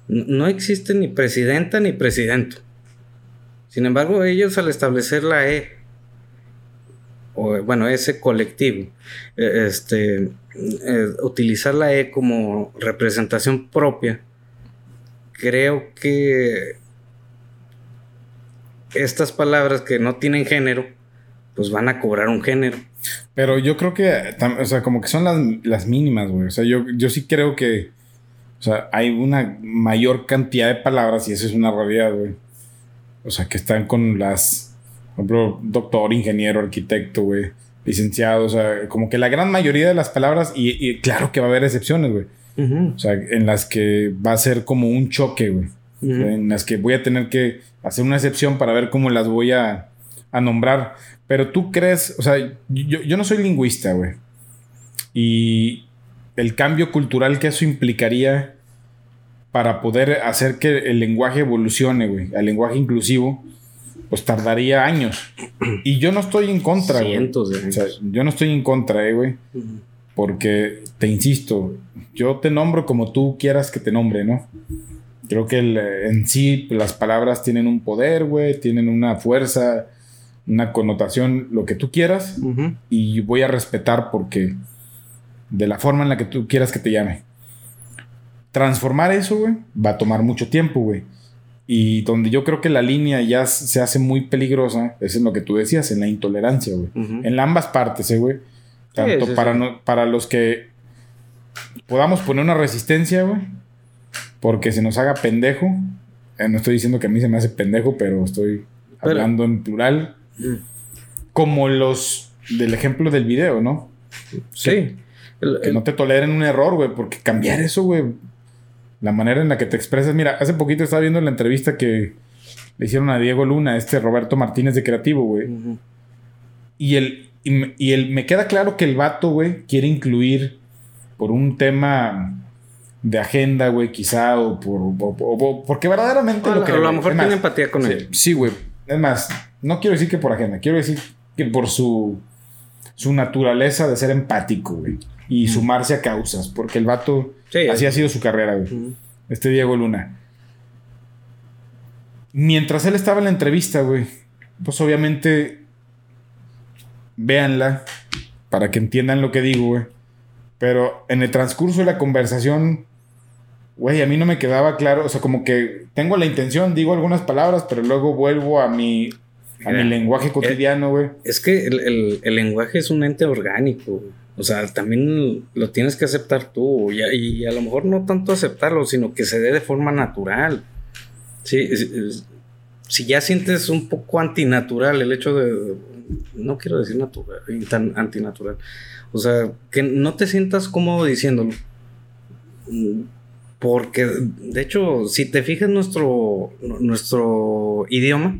No existe ni presidenta ni presidente. Sin embargo, ellos al establecer la E, o bueno, ese colectivo, e, este, utilizar la E como representación propia, creo que estas palabras que no tienen género, pues van a cobrar un género. Pero yo creo que, o sea, como que son las, mínimas, güey. O sea, yo, yo sí creo que, o sea, hay una mayor cantidad de palabras y eso es una realidad, güey. O sea, que están con las, por ejemplo, doctor, ingeniero, arquitecto, güey, licenciado, o sea, como que la gran mayoría de las palabras, y, claro que va a haber excepciones, güey. O sea, en las que va a ser como un choque, güey. En las que voy a tener que hacer una excepción para ver cómo las voy a, nombrar. Pero tú crees, o sea, yo, no soy lingüista, güey. Y el cambio cultural que eso implicaría para poder hacer que el lenguaje evolucione, güey, al lenguaje inclusivo, pues tardaría años. Y yo no estoy en contra, güey. O sea, yo no estoy en contra, eh, güey. Porque, te insisto, yo te nombro como tú quieras que te nombre, ¿no? Creo que en sí las palabras tienen un poder, güey, tienen una fuerza, una connotación, lo que tú quieras, y voy a respetar porque de la forma en la que tú quieras que te llame. Transformar eso, güey, va a tomar mucho tiempo, güey. Y donde yo creo que la línea ya se hace muy peligrosa, es en lo que tú decías, en la intolerancia, güey. En ambas partes, ¿eh, güey. Tanto para, para los que podamos poner una resistencia, güey porque se nos haga pendejo. Eh, no estoy diciendo que a mí se me hace pendejo, pero estoy hablando en plural. Mm. Como los del ejemplo del video, ¿no? Sí. Que, no te toleren un error, güey, porque cambiar eso, güey. La manera en la que te expresas. Mira, hace poquito estaba viendo la entrevista que le hicieron a Diego Luna, este Roberto Martínez de Creativo, güey. Y el, Y, el- me queda claro que el vato, güey, quiere incluir por un tema de agenda, güey, quizá, o por. o- o- porque verdaderamente O a lo lo- que. a lo mejor tiene empatía con sí, él. Sí, güey. Es más, no quiero decir que por agenda, quiero decir que por su. su naturaleza de ser empático, güey. Y sumarse a causas. Porque el vato. Sí, así ha sido su carrera, güey este Diego Luna. Mientras él estaba en la entrevista, güey, pues obviamente véanla para que entiendan lo que digo, güey. Pero en el transcurso de la conversación, güey, a mí no me quedaba claro, o sea, como que tengo la intención, digo algunas palabras, pero luego vuelvo a mi, a mi lenguaje cotidiano, güey. Es que el, el- el lenguaje es un ente orgánico. güey. O sea, también lo tienes que aceptar tú. Y a, lo mejor no tanto aceptarlo, sino que se dé de forma natural. Sí, si ya sientes un poco antinatural el hecho de. No quiero decir natural, tan antinatural. O sea, que no te sientas cómodo diciéndolo. Mm, Porque, de hecho, si te fijas, nuestro, nuestro idioma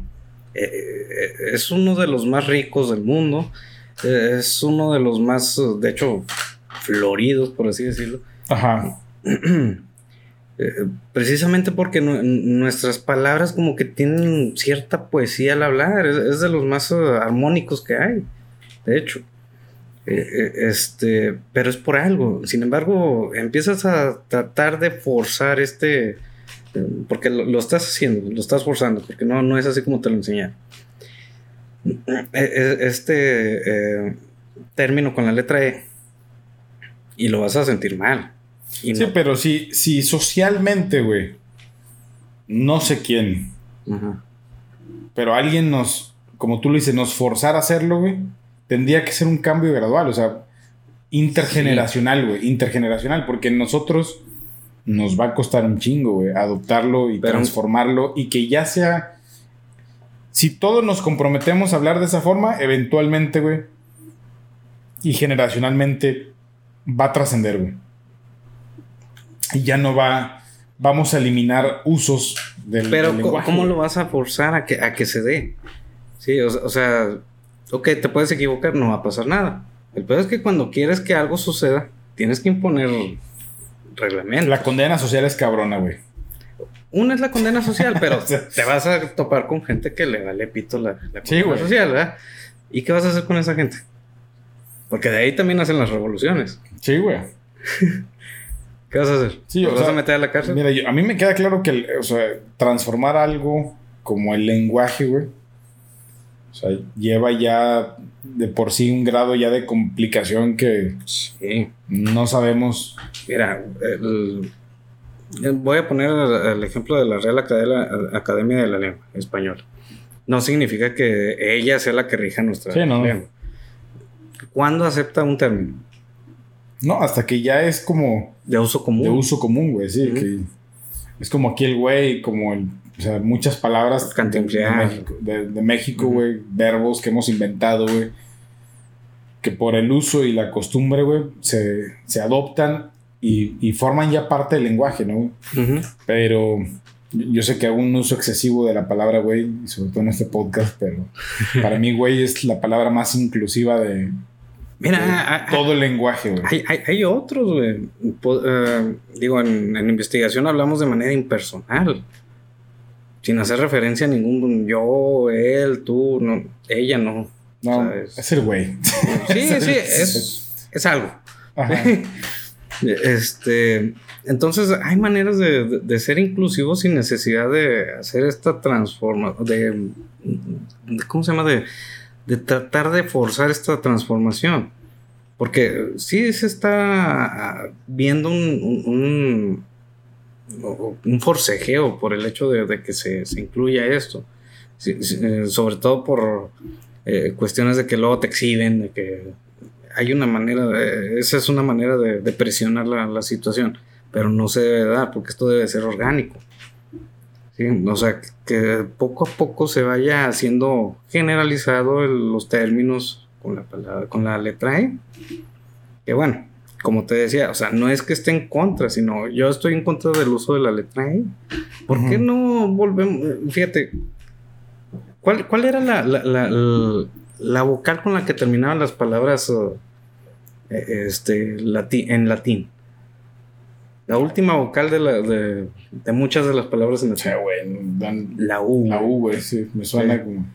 eh, eh, es uno de los más ricos del mundo. Es uno de los más, de hecho, floridos, por así decirlo. Ajá. [clears throat] Eh, precisamente porque nu- nuestras palabras como que tienen cierta poesía al hablar. Es, es de los más eh, armónicos que hay. De hecho. Eh, eh, este, pero es por algo. Sin embargo, empiezas a tratar de forzar este, porque lo, lo estás haciendo, lo estás forzando, porque no, no es así como te lo enseñaron. Eh, eh, Este eh, término con la letra E y lo vas a sentir mal. Y Sí, no- pero si, si socialmente, güey, no sé quién, Ajá. pero alguien nos, como tú lo dices, nos forzara a hacerlo, güey, tendría que ser un cambio gradual, o sea, intergeneracional, güey, intergeneracional, porque nosotros nos va a costar un chingo, güey, adoptarlo y Pero- transformarlo y que ya sea... Si todos nos comprometemos a hablar de esa forma, eventualmente, güey, y generacionalmente va a trascender, güey. Y ya no va... Vamos a eliminar usos del, Pero del co- lenguaje, ¿cómo lo vas a forzar a que, a que se dé? Sí, o, sea- o sea, ok, te puedes equivocar, no va a pasar nada. El peor es que cuando quieres que algo suceda, tienes que imponer reglamentos. La condena social es cabrona, güey. Una es la condena social, pero [laughs] te vas a topar con gente que le vale pito la, la Sí, condena social, ¿verdad? ¿Y qué vas a hacer con esa gente? Porque de ahí también hacen las revoluciones. Sí, güey. [laughs] ¿Qué vas a hacer? Sí, ¿Los o vas sea, a meter a la cárcel? Mira, yo- a mí me queda claro que, el- o sea, transformar algo como el lenguaje, güey. O sea, lleva ya de por sí un grado ya de complicación que Sí. no sabemos. Mira, el- voy a poner el, el ejemplo de la Real Academia, Academia de la Lengua Española. No significa que ella sea la que rija nuestra Sí, no. lengua. ¿Cuándo acepta un término? No, hasta que ya es como De uso común. de uso común, güey. Sí, Ujú. que es como aquí el güey, como el. O sea, muchas palabras de. México, de, de México, Ujú. güey. Verbos que hemos inventado, güey. Que por el uso y la costumbre, güey, se, se adoptan y, y forman ya parte del lenguaje, ¿no? Ujú. Pero yo sé que hago un uso excesivo de la palabra güey, sobre todo en este podcast, pero para mí güey es la palabra más inclusiva de, Mira, de a- a- todo el lenguaje, güey. hay, hay- hay otros, güey. Eh, digo, en, en investigación hablamos de manera impersonal. Sin hacer referencia a ningún yo, él, tú, no, ella no. No, o sea, es- es el güey. Sí, [laughs] sí, es, es algo. Ajá. [laughs] Este, entonces hay maneras de, de- ser inclusivos sin necesidad de hacer esta transformación, de, ¿cómo se llama? De, tratar de forzar esta transformación. Porque sí se está viendo un, un, forcejeo por el hecho de, de que se, se incluya esto. Eh, sobre todo por eh, cuestiones de que luego te exhiben, de que hay una manera, de- esa es una manera de, de presionar la, la situación, pero no se debe dar porque esto debe ser orgánico. ¿sí? O sea, que poco a poco se vaya haciendo generalizado el- los términos con la palabra, con la letra E. Que bueno, como te decía, o sea, no es que esté en contra, sino yo estoy en contra del uso de la letra E. ¿Por qué no volvemos? Fíjate, ¿cuál, cuál era la, la- la- vocal con la que terminaban las palabras este, en latín. La última vocal de, la, de, de, muchas de las palabras en latín. la U. La U, güey, sí, me suena como.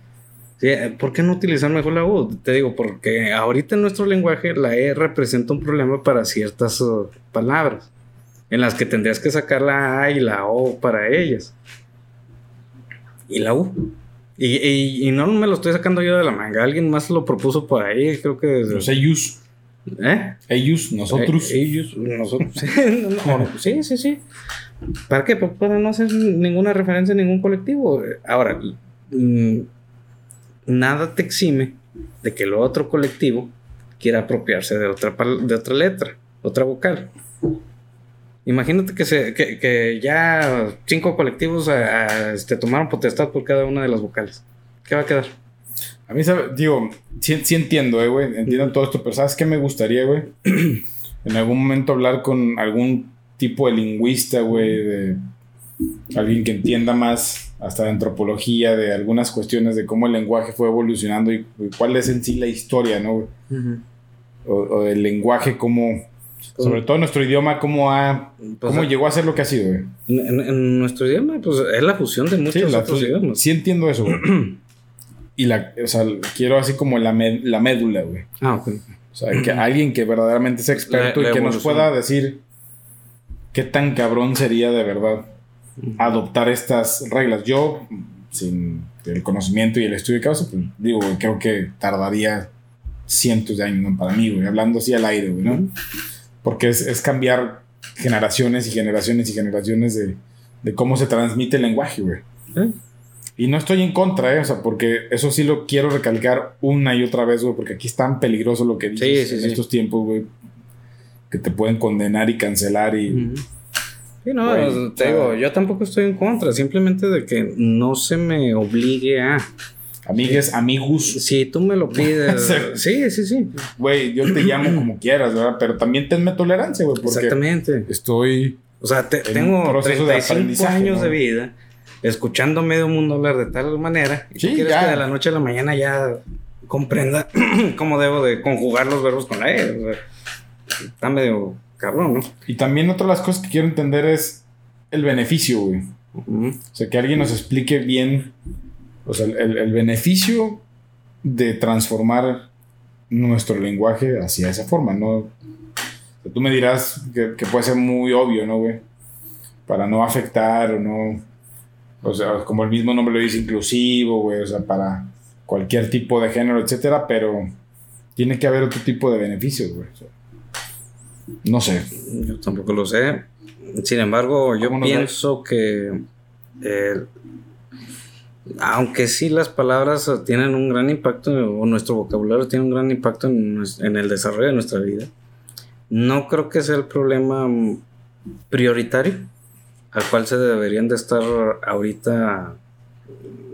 Sí, eh, ¿Por qué no utilizar mejor la U? Te digo, porque ahorita en nuestro lenguaje la E representa un problema para ciertas uh, palabras, en las que tendrías que sacar la A y la O para ellas. Y la U. Y, y, no me lo estoy sacando yo de la manga, alguien más lo propuso por ahí, creo que... Desde... ¿Eh? Ellos, nosotros. Eh, ellos, nosotros. [laughs] sí, sí, sí. ¿Para qué? Para no hacer ninguna referencia a ningún colectivo. Ahora, mm, nada te exime de que el otro colectivo quiera apropiarse de otra, de otra letra, otra vocal. Imagínate que, se, que, ya cinco colectivos a, este, tomaron potestad por cada una de las vocales. ¿Qué va a quedar? A mí, digo, sí, entiendo, eh, güey. entiendo todo esto, pero ¿sabes qué me gustaría, güey? [clears throat] en algún momento hablar con algún tipo de lingüista, güey, de alguien que entienda más hasta de antropología, de algunas cuestiones de cómo el lenguaje fue evolucionando y, cuál es en sí la historia, ¿no? o, o, el lenguaje, cómo, sobre todo nuestro idioma, cómo ha, pues, cómo llegó a ser lo que ha sido, güey. En, nuestro idioma, pues es la fusión de muchos otros idiomas. Sí entiendo eso, güey. [clears throat] y la, o sea, quiero así como la, la médula, güey. Ah, ok. O sea, que alguien que verdaderamente sea experto y que nos pueda decir qué tan cabrón sería de verdad adoptar estas reglas. Yo, sin el conocimiento y el estudio de causa, pues digo, creo que tardaría cientos de años, ¿no? Para mí, güey, hablando así al aire, güey, ¿no? Porque es, es, cambiar generaciones y generaciones y generaciones de, de cómo se transmite el lenguaje, güey. Y no estoy en contra, ¿eh? O sea, porque eso sí lo quiero recalcar una y otra vez, güey, porque aquí es tan peligroso lo que dices en estos tiempos, güey, que te pueden condenar y cancelar y... Sí, no, te digo, yo tampoco estoy en contra, simplemente de que no se me obligue a... Amigues, amigos. Si tú me lo pides. [laughs] sí, sí, sí. Güey, yo te llamo [clears throat] como quieras, ¿verdad? Pero también tenme tolerancia, güey. Exactamente. Estoy. O sea, tengo 35 años de vida escuchando medio mundo hablar de tal manera. Y sí, quieres que de la noche a la mañana ya comprenda [clears throat] cómo debo de conjugar los verbos con la E. O sea, está medio cabrón, ¿no? Y también otra de las cosas que quiero entender es el beneficio, güey. O sea, que alguien nos explique bien, o sea, el, el beneficio de transformar nuestro lenguaje hacia esa forma, ¿no? tú me dirás que, que, puede ser muy obvio, ¿no, güey? Para no afectar o no o sea, como el mismo nombre lo dice, inclusivo, güey, o sea, para cualquier tipo de género, etcétera, pero tiene que haber otro tipo de beneficios, güey. no sé. Yo tampoco lo sé. Sin embargo, yo pienso que eh, aunque sí las palabras tienen un gran impacto, o nuestro vocabulario tiene un gran impacto en, en, el desarrollo de nuestra vida, no creo que sea el problema prioritario al cual se deberían de estar ahorita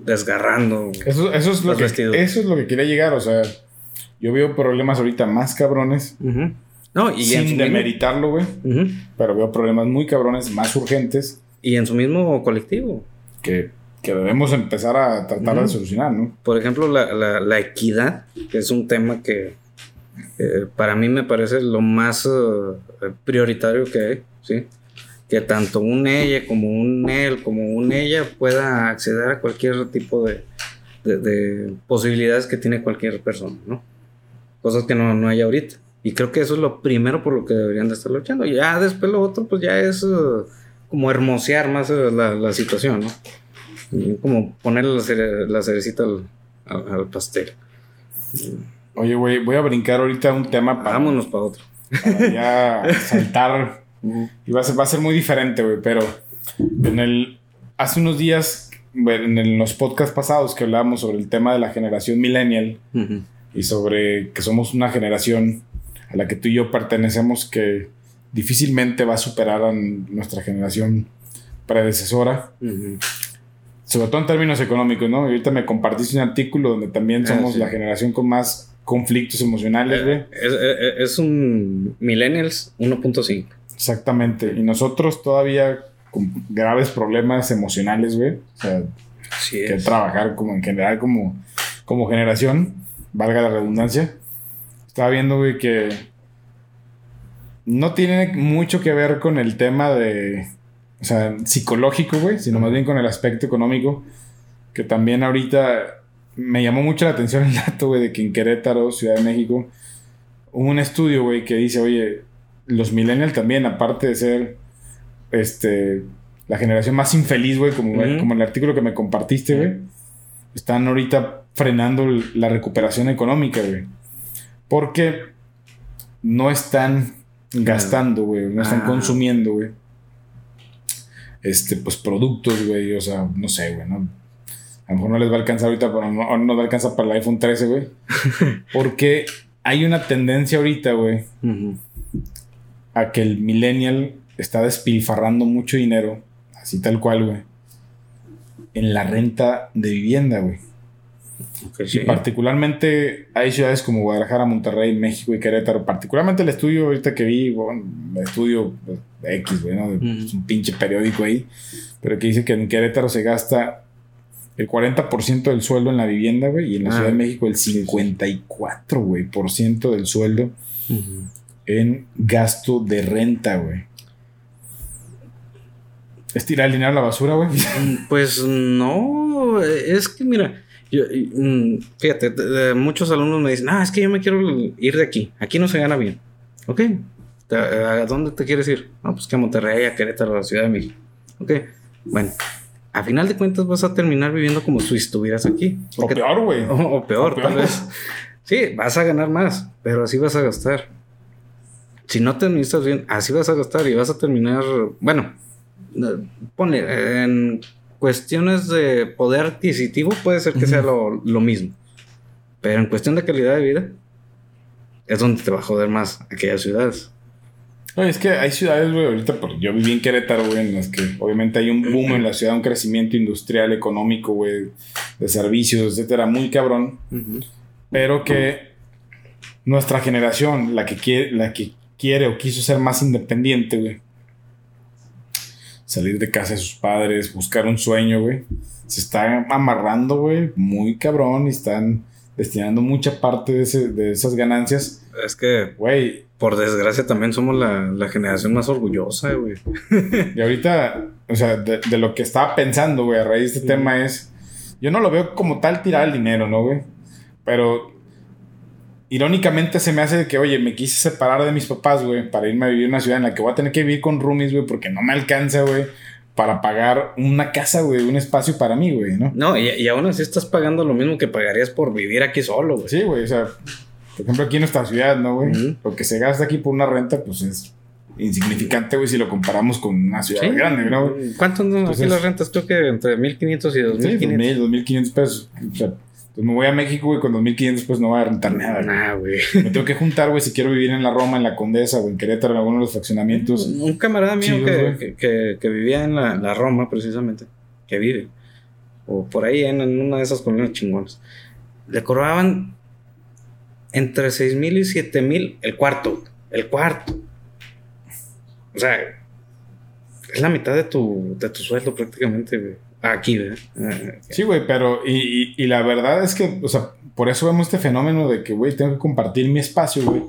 desgarrando. Eso, es, lo que, eso es lo que quería llegar, o sea, yo veo problemas ahorita más cabrones. No, y sin demeritarlo, güey. Pero veo problemas muy cabrones, más urgentes. Y en su mismo colectivo. Que, debemos empezar a tratar de solucionar, ¿no? Por ejemplo, la, equidad, que es un tema que eh, para mí me parece lo más eh, prioritario que hay, ¿sí? Que tanto un ella como un él como un ella pueda acceder a cualquier tipo de, de, posibilidades que tiene cualquier persona, ¿no? Cosas que no, no hay ahorita. Y creo que eso es lo primero por lo que deberían de estar luchando. Y ya después lo otro, pues ya es uh, como hermosear más uh, la, la, situación, ¿no? como ponerle la, cerecita al, al, pastel. Oye, güey, voy a brincar ahorita un tema para... Vámonos para otro. Para ya [laughs] saltar y va a ser, va a ser muy diferente, güey. Pero en el. Hace unos días, en los podcasts pasados que hablábamos sobre el tema de la generación millennial y sobre que somos una generación a la que tú y yo pertenecemos que difícilmente va a superar a nuestra generación predecesora. Sobre todo en términos económicos, ¿no? Y ahorita me compartiste un artículo donde también ah, somos la generación con más conflictos emocionales, güey. Es, es, es, un Millennials 1.5. Exactamente. Y nosotros todavía con graves problemas emocionales, güey. O sea, que trabajar como en general como, como generación. valga la redundancia. Estaba viendo, güey, que no tiene mucho que ver con el tema de, o sea, psicológico, güey, sino más bien con el aspecto económico, que también ahorita me llamó mucho la atención el dato, güey, de que en Querétaro, Ciudad de México, hubo un estudio, güey, que dice, oye, los millennials también, aparte de ser, este, la generación más infeliz, güey, como, como el artículo que me compartiste, güey, están ahorita frenando la recuperación económica, güey. Porque no están gastando, güey, no están ah. consumiendo, güey. Este, pues productos, güey, o sea, no sé, güey, ¿no? A lo mejor no les va a alcanzar ahorita, pero no, no va a alcanzar para el iPhone 13, güey. [laughs] Porque hay una tendencia ahorita, güey, a que el millennial está despilfarrando mucho dinero, así tal cual, güey, en la renta de vivienda, güey. y particularmente hay ciudades como Guadalajara, Monterrey, México y Querétaro. Particularmente el estudio ahorita que vi, bueno, el estudio pues, X, güey, ¿no? Es un pinche periódico ahí. Pero que dice que en Querétaro se gasta el 40% del sueldo en la vivienda, güey, y en la Ciudad de ah, México el 54, güey, por ciento del sueldo en gasto de renta, güey. ¿Es tirar el dinero a la basura, güey? Mm, pues no, es que mira, yo, mm, fíjate, muchos alumnos me dicen, ah, es que yo me quiero ir de aquí, aquí no se gana bien. Ok, ¿a dónde te quieres ir? No, pues que a Monterrey, a Querétaro, a la Ciudad de México. Ok, bueno, a final de cuentas vas a terminar viviendo como si estuvieras aquí. o peor, güey. [laughs] O, peor, tal vez. Sí, vas a ganar más, pero así vas a gastar. Si no te administras bien, así vas a gastar y vas a terminar, bueno, pone, en cuestiones de poder adquisitivo puede ser que sea lo, lo mismo. Pero en cuestión de calidad de vida, es donde te va a joder más aquellas ciudades es que hay ciudades, güey, ahorita, yo viví en Querétaro, güey, en las que obviamente hay un boom en la ciudad, un crecimiento industrial, económico, güey, de servicios, etcétera, muy cabrón. Pero que nuestra generación, la que quiere, la que quiere o quiso ser más independiente, güey, salir de casa de sus padres, buscar un sueño, güey, se está amarrando, güey, muy cabrón y están destinando mucha parte de, de esas ganancias. Es que, güey, por desgracia también somos la, generación más orgullosa, güey. y ahorita, o sea, de, lo que estaba pensando, güey, a raíz de este tema es, yo no lo veo como tal tirar el dinero, ¿no, güey? Pero irónicamente se me hace de que, oye, me quise separar de mis papás, güey, para irme a vivir en una ciudad en la que voy a tener que vivir con roomies, güey, porque no me alcanza, güey, para pagar una casa, güey, un espacio para mí, güey, ¿no? No, y, y aún así estás pagando lo mismo que pagarías por vivir aquí solo, güey. Sí, güey, o sea, por ejemplo, aquí en nuestra ciudad, ¿no, güey? Lo que se gasta aquí por una renta, pues es insignificante, güey, si lo comparamos con una ciudad grande, ¿no? ¿Cuánto son aquí las rentas? Creo que entre 1500 y 2500. Sí, 2500 pesos. O sea, pues me voy a México, güey, con 2500 pues no voy a rentar nada. Nah, güey. Me tengo que juntar, güey, si quiero vivir en la Roma, en la Condesa o en Querétaro, en alguno de los fraccionamientos. Un camarada mío que, que, que, vivía en la, la, Roma, precisamente, que vive, o por ahí en, en una de esas colonias chingonas, le cobraban entre 6 mil y 7 mil el cuarto. El cuarto. O sea, es la mitad de tu, de tu sueldo prácticamente, Aquí, ¿verdad? Sí, güey, pero y, y, la verdad es que, o sea, por eso vemos este fenómeno de que, güey, tengo que compartir mi espacio, güey.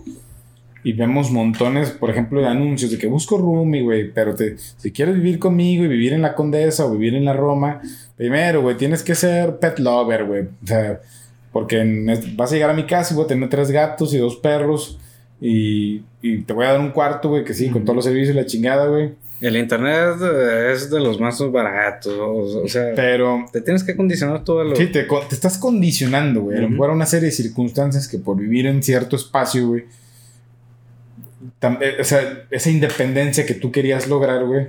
Y vemos montones, por ejemplo, de anuncios de que busco roomie, güey, pero te, si quieres vivir conmigo y vivir en la Condesa o vivir en la Roma, primero, güey, tienes que ser pet lover, güey. O sea, porque vas a llegar a mi casa y voy a tener tres gatos y dos perros. Y, y te voy a dar un cuarto, güey, que sí, con todos los servicios y la chingada, güey. El internet es de los más baratos, o sea, pero te tienes que condicionar todo lo... Sí, te, te estás condicionando, güey. A una serie de circunstancias que por vivir en cierto espacio, güey, eh, o sea, esa independencia que tú querías lograr, güey,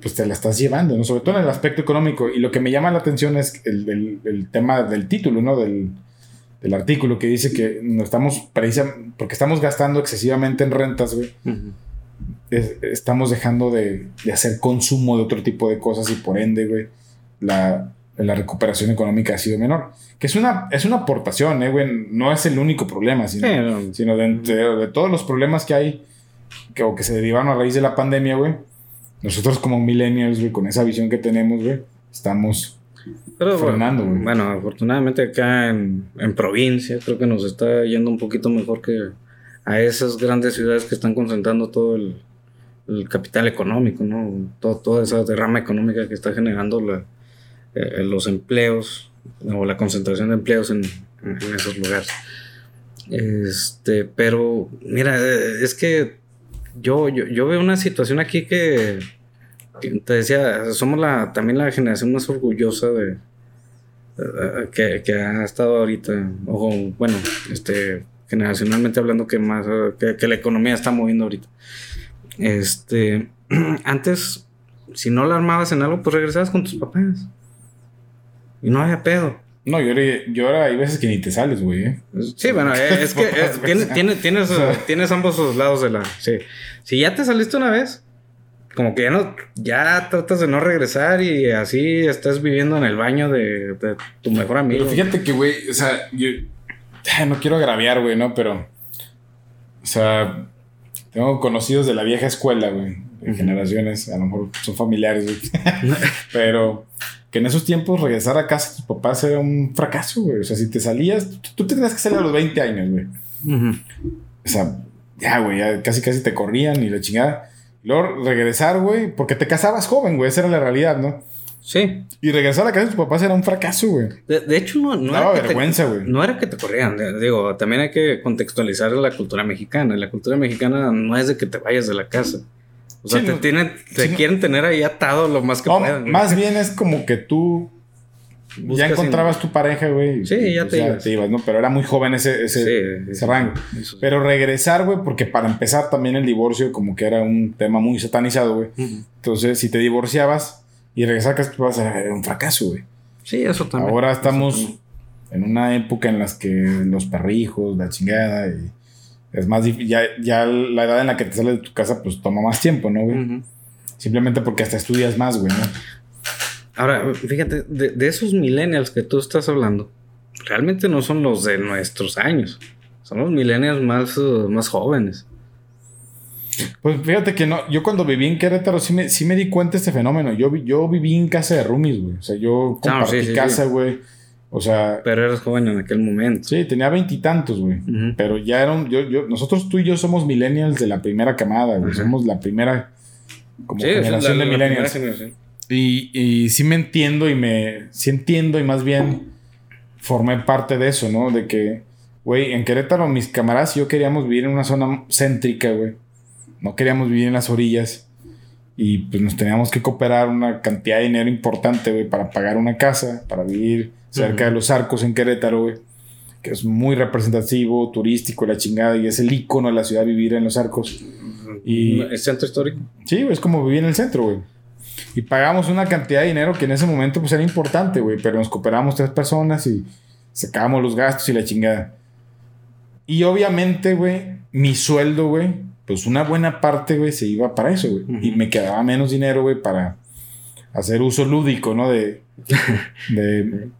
pues te la estás llevando, ¿no? Sobre todo en el aspecto económico. Y lo que me llama la atención es el, tema del título, ¿no? Del, artículo que dice que no estamos, porque estamos gastando excesivamente en rentas, güey. Estamos dejando de, hacer consumo de otro tipo de cosas y por ende, güey, la, recuperación económica ha sido menor. Que es una, es una aportación, ¿eh, güey? No es el único problema, sino, sino de, de, todos los problemas que hay que, o que se derivaron a raíz de la pandemia, güey nosotros como millennials, güey, con esa visión que tenemos, güey, estamos Pero Frenando, güey. bueno, afortunadamente acá en, en provincia creo que nos está yendo un poquito mejor que a esas grandes ciudades que están concentrando todo el, el capital económico, ¿no? Todo, toda esa derrama económica que está generando la- eh, los empleos o la concentración de empleos en, esos lugares. Este, pero mira, eh, es que yo, yo, yo veo una situación aquí que, te decía, somos la, también la generación más orgullosa de eh, que, que ha estado ahorita, o bueno, este, generacionalmente hablando que más, eh, que la economía está moviendo ahorita. Este, [clears throat] antes, si no la armabas en algo, pues regresabas con tus papás. Y no había pedo. No, yo, ahora- yo ahora hay veces que ni te sales, güey. ¿eh? Sí, bueno, eh, es que eh, [laughs] tiene- güey. tiene- tienes, eh, tienes ambos los lados de la. Sí. Si ya te saliste una vez, como que ya no, ya tratas de no regresar y así estás viviendo en el baño de, de tu mejor amigo. Pero fíjate que, güey, o sea, yo no quiero agraviar, güey, ¿no? Pero, o sea, tengo conocidos de la vieja escuela, güey, de generaciones, a lo mejor son familiares, güey. [laughs] Pero que en esos tiempos regresar a casa de tus papás era un fracaso, güey. O sea, si te salías, tú, tenías que salir a los 20 años, güey. O sea, ya, güey, ya casi casi te corrían y la chingada. Y luego regresar, güey, porque te casabas joven, güey, esa era la realidad, ¿no? Sí. Y regresar a la casa de tus papás era un fracaso, güey. De, de hecho, no, no, Daba era te- vergüenza, güey. no era que te corrieran. de- Digo, también hay que contextualizar la cultura mexicana. La cultura mexicana no es de que te vayas de la casa. O sea, Sí, te, no. tienen, te Sí, no. quieren tener ahí atado lo más que No, puedan. más bien es como que tú ya encontrabas tu pareja, güey. Sí, ya pues te ibas. ¿no? Pero era muy joven ese, ese, Sí, ese rango. Eso. Pero regresar, güey, porque para empezar también el divorcio como que era un tema muy satanizado, güey. Entonces, si te divorciabas y regresar a casa era era un fracaso, güey. Sí, eso también. Ahora estamos también. en una época en las que los perrijos, la chingada, y es más difícil. Ya, ya la edad en la que te sales de tu casa, pues toma más tiempo, ¿no, güey? Simplemente porque hasta estudias más, güey, ¿no? Ahora, fíjate, de, de esos millennials que tú estás hablando, realmente no son los de nuestros años. Son los millennials más, uh, más jóvenes. Pues fíjate que no, yo cuando viví en Querétaro sí me, sí me di cuenta de este fenómeno. Yo, vi- yo viví en casa de roomies, güey. O sea, yo compartí sí, sí, casa, güey. O sea, Pero eres joven en aquel momento. sí, tenía veintitantos, güey. Pero ya eran, yo, yo, nosotros tú y yo somos millennials de la primera camada, güey. Somos la primera como Sí, generación la- de la millennials. generación. Y, y sí me entiendo y me... Sí entiendo y más bien formé parte de eso, ¿no? De que, güey, en Querétaro mis camaradas y yo queríamos vivir en una zona céntrica, güey. No queríamos vivir en las orillas. Y pues nos teníamos que cooperar una cantidad de dinero importante, güey, para pagar una casa, para vivir cerca de los arcos en Querétaro, güey. Que es muy representativo, turístico, la chingada. Y es el icono de la ciudad vivir en los arcos. Y- ¿El centro histórico? Sí, es como vivir en el centro, güey. Y pagamos una cantidad de dinero que en ese momento pues era importante, güey. Pero nos cooperamos tres personas y sacábamos los gastos y la chingada. Y obviamente, güey, mi sueldo, güey, pues una buena parte, güey, se iba para eso, güey. Y me quedaba menos dinero, güey, para hacer uso lúdico, ¿no? De, [laughs] de,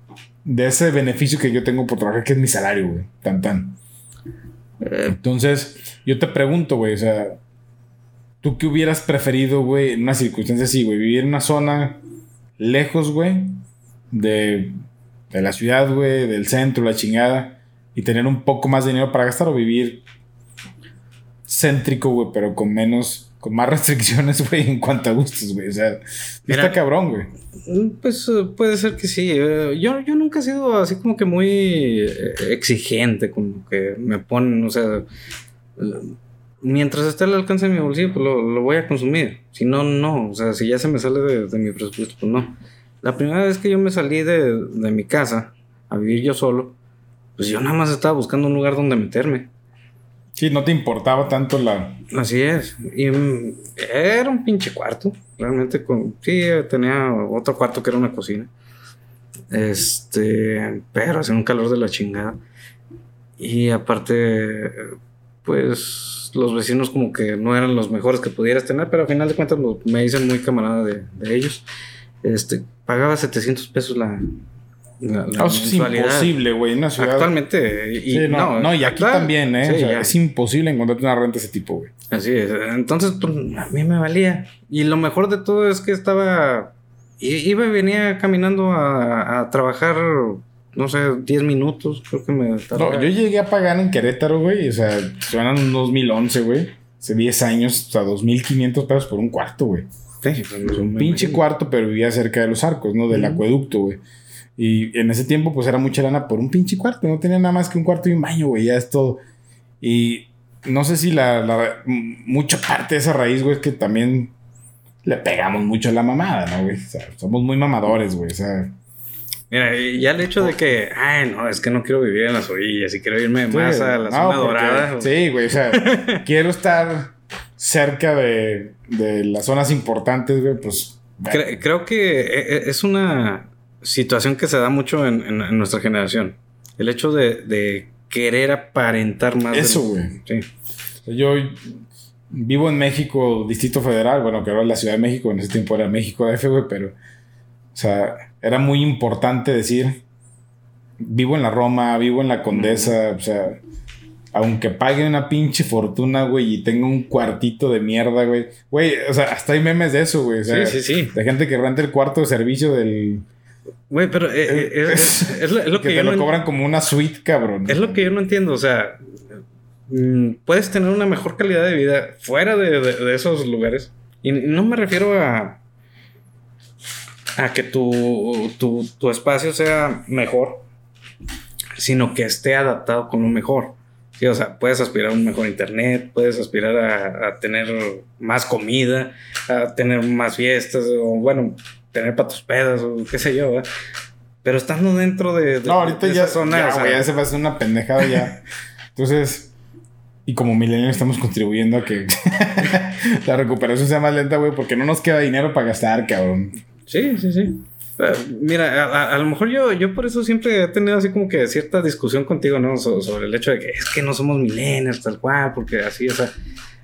de ese beneficio que yo tengo por trabajar, que es mi salario, güey. Tan, tan. Eh, Entonces, yo te pregunto, güey, o sea, ¿tú qué hubieras preferido, güey, en una circunstancia así, güey? Vivir en una zona lejos, güey, de, de la ciudad, güey, del centro, la chingada, y tener un poco más de dinero para gastar o vivir céntrico, güey, pero con menos, con más [laughs] restricciones, güey, en cuanto a gustos, güey. O sea, Mira. está cabrón, güey. Pues eh, puede ser que sí. Eh, Yo, yo nunca he sido así como que muy eh, exigente, como que me ponen, o sea, mientras esté al alcance de mi bolsillo, pues lo, lo voy a consumir. Si no, no. O sea, si ya se me sale de, de mi presupuesto, pues no. La primera vez que yo me salí de, de mi casa a vivir yo solo, pues yo nada más estaba buscando un lugar donde meterme. Sí, no te importaba tanto la... Así es. Y mm, era un pinche cuarto. Realmente, con, sí, tenía otro cuarto que era una cocina. Este, pero hacía un calor de la chingada. Y aparte, pues los vecinos como que no eran los mejores que pudieras tener, pero al final de cuentas me hice muy camarada de, de ellos. Este, pagaba 700 pesos la, la, la Ah, es imposible, güey, en una ciudad... Actualmente. Y, Sí, no, no, y aquí actual- también, ¿eh? sí, O sea, es imposible encontrarte una renta de ese tipo, güey. Así es. Entonces, pues, a mí me valía. Y lo mejor de todo es que estaba iba y venía caminando a, a trabajar, no sé, 10 minutos, creo que me No, yo llegué a pagar en Querétaro, güey, o sea, suenan un 2011, güey. Hace 10 años, o sea, 2.500 pesos por un cuarto, güey. Sí, pues, un pinche cuarto, pero vivía cerca de los arcos, ¿no? Del acueducto, güey. Y en ese tiempo, pues era mucha lana por un pinche cuarto. No tenía nada más que un cuarto y un baño, güey. Ya es todo. Y no sé si la, la mucha parte de esa raíz, güey, es que también le pegamos mucho a la mamada, ¿no, güey? O sea, somos muy mamadores, güey. O sea. Mira, ya el hecho de que, ay, no, es que no quiero vivir en las orillas y quiero irme más a la zona dorada. Sí, güey, o sea, [laughs] quiero estar cerca de, de las zonas importantes, güey, pues. creo que e, e, es una situación que se da mucho en, en, nuestra generación. El hecho de, de querer aparentar más. Eso, güey. Sí. Yo vivo en México, Distrito Federal, bueno, que ahora es la Ciudad de México, en ese tiempo era México DF, güey, pero, o sea, era muy importante decir, vivo en la Roma, vivo en la Condesa, o sea, aunque pague una pinche fortuna, güey, y tenga un cuartito de mierda, güey. Güey, o sea, hasta hay memes de eso, güey. sí, sí, sí. De gente que renta el cuarto de servicio del... Güey, pero eh, eh, [laughs] es, lo, que, te lo cobran como una suite, cabrón. Es lo que yo no entiendo, o sea, Mm, puedes tener una mejor calidad de vida fuera de, esos lugares. Y no me refiero a, a que tu, tu, espacio sea mejor, sino que esté adaptado con lo mejor. Sí, o sea, puedes aspirar a un mejor internet, puedes aspirar a, tener más comida, a tener más fiestas, o bueno, tener para tus pedas, o qué sé yo, Pero estando dentro de, no, ahorita ya, esa zona. Ya, ya se va a hacer una pendejada ya. [laughs] Entonces, y como milenios estamos contribuyendo a que [laughs] la recuperación sea más lenta, güey, porque no nos queda dinero para gastar, cabrón. Sí, sí, sí. Eh, mira, a, lo mejor yo, yo por eso siempre he tenido así como que cierta discusión contigo, ¿no? sobre el hecho de que es que no somos millennials, tal cual, porque así, o sea,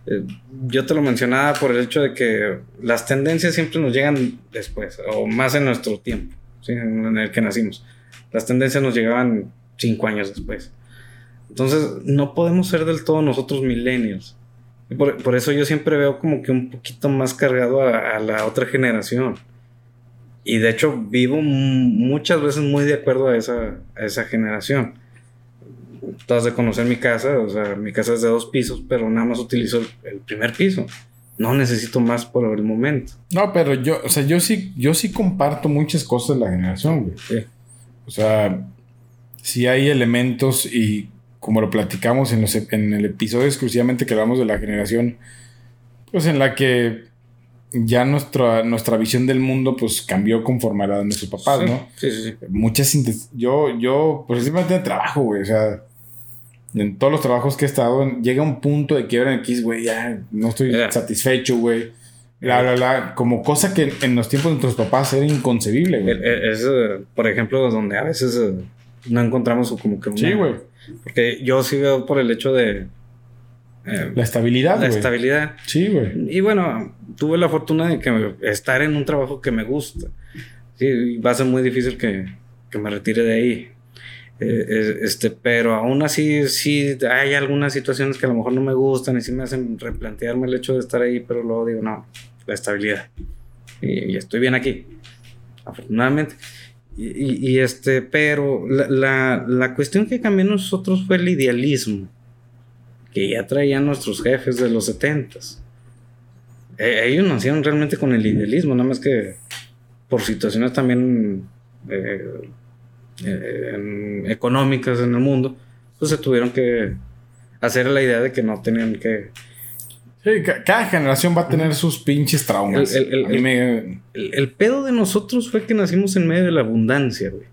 eh, yo te lo mencionaba por el hecho de que las tendencias siempre nos llegan después, o más en nuestro tiempo, en el que nacimos. Las tendencias nos llegaban cinco años después. Entonces, no podemos ser del todo nosotros millennials. Por, por eso yo siempre veo como que un poquito más cargado a, la otra generación. Y de hecho, vivo muchas veces muy de acuerdo a a esa generación. Tú has de conocer mi casa, o sea, mi casa es de dos pisos, pero nada más utilizo el, primer piso. No necesito más por el momento. No, pero yo, o sea, yo sí, yo sí comparto muchas cosas de la generación, güey. Sí. O sea, sí hay elementos y como lo platicamos en, los, en el episodio exclusivamente que hablamos de la generación, pues en la que ya nuestra, nuestra visión del mundo pues cambió conforme a la de nuestros papás, ¿no? Sí, sí, sí. Muchas... Yo, yo, pues simplemente trabajo, güey, o sea, en todos los trabajos que he estado, llega un punto de quiebra en el güey, ya no estoy satisfecho, güey. La, la, la, como cosa que en los tiempos de nuestros papás era inconcebible, güey. Es, eh, por ejemplo, donde a veces eh, no encontramos como que Sí, güey porque yo sí veo por el hecho de... Eh, la estabilidad. La estabilidad. Sí, güey. Y bueno, tuve la fortuna de que estar en un trabajo que me gusta. Sí, va a ser muy difícil que, que me retire de ahí. Eh, este, pero aún así, sí hay algunas situaciones que a lo mejor no me gustan y sí me hacen replantearme el hecho de estar ahí, pero luego digo, no, la estabilidad. y estoy bien aquí, afortunadamente. Y, este, pero la, la, cuestión que cambió nosotros fue el idealismo que ya traían nuestros jefes de los setentas. E, ellos nacieron realmente con el idealismo, nada más que por situaciones también eh, eh, económicas en el mundo, pues se tuvieron que hacer la idea de que no tenían que cada generación va a tener sus pinches traumas. El, pedo de nosotros fue que nacimos en medio de la abundancia, güey.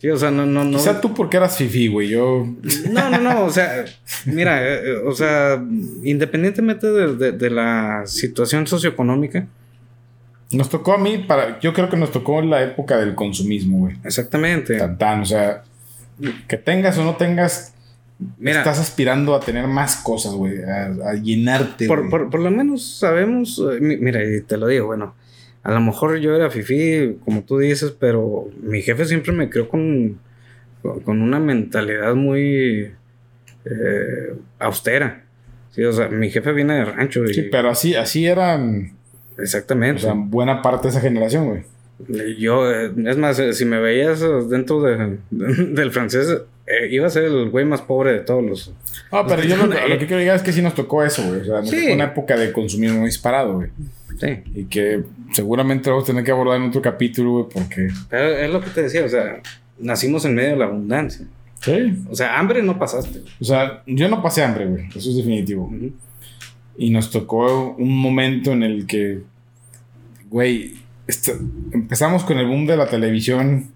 Sí, o sea, no, no, no. Quizá tú porque eras fifi, güey. Yo. No, no, no. O sea, mira, eh, o sea, independientemente de, la situación socioeconómica. Nos tocó a mí, para, yo creo que nos tocó la época del consumismo, güey. Exactamente. Tan, o sea, que tengas o no tengas Mira, Estás aspirando a tener más cosas, güey, a, llenarte. Por, por, lo menos sabemos, eh, mira, y te lo digo, bueno, a lo mejor yo era fifi, como tú dices, pero mi jefe siempre me creó con, con una mentalidad muy eh, austera. Sí, o sea, mi jefe viene de rancho. Sí, pero así, así eran. Exactamente. O sea, buena parte de esa generación, güey. Yo, eh, es más, eh, si me veías eh, dentro de, [laughs] del francés, eh, iba a ser el güey más pobre de todos los. No, pero que yo lo, lo que quiero llegar es que sí nos tocó eso, güey. O sea, nos Sí. tocó una época de consumismo disparado, güey. Sí. Y que seguramente vamos a tener que abordar en otro capítulo, güey, porque... Pero es lo que te decía, o sea, nacimos en medio de la abundancia. Sí. O sea, hambre no pasaste. O sea, yo no pasé hambre, güey. Eso es definitivo. Ujú. Y nos tocó un momento en el que, güey, esto- empezamos con el boom de la televisión.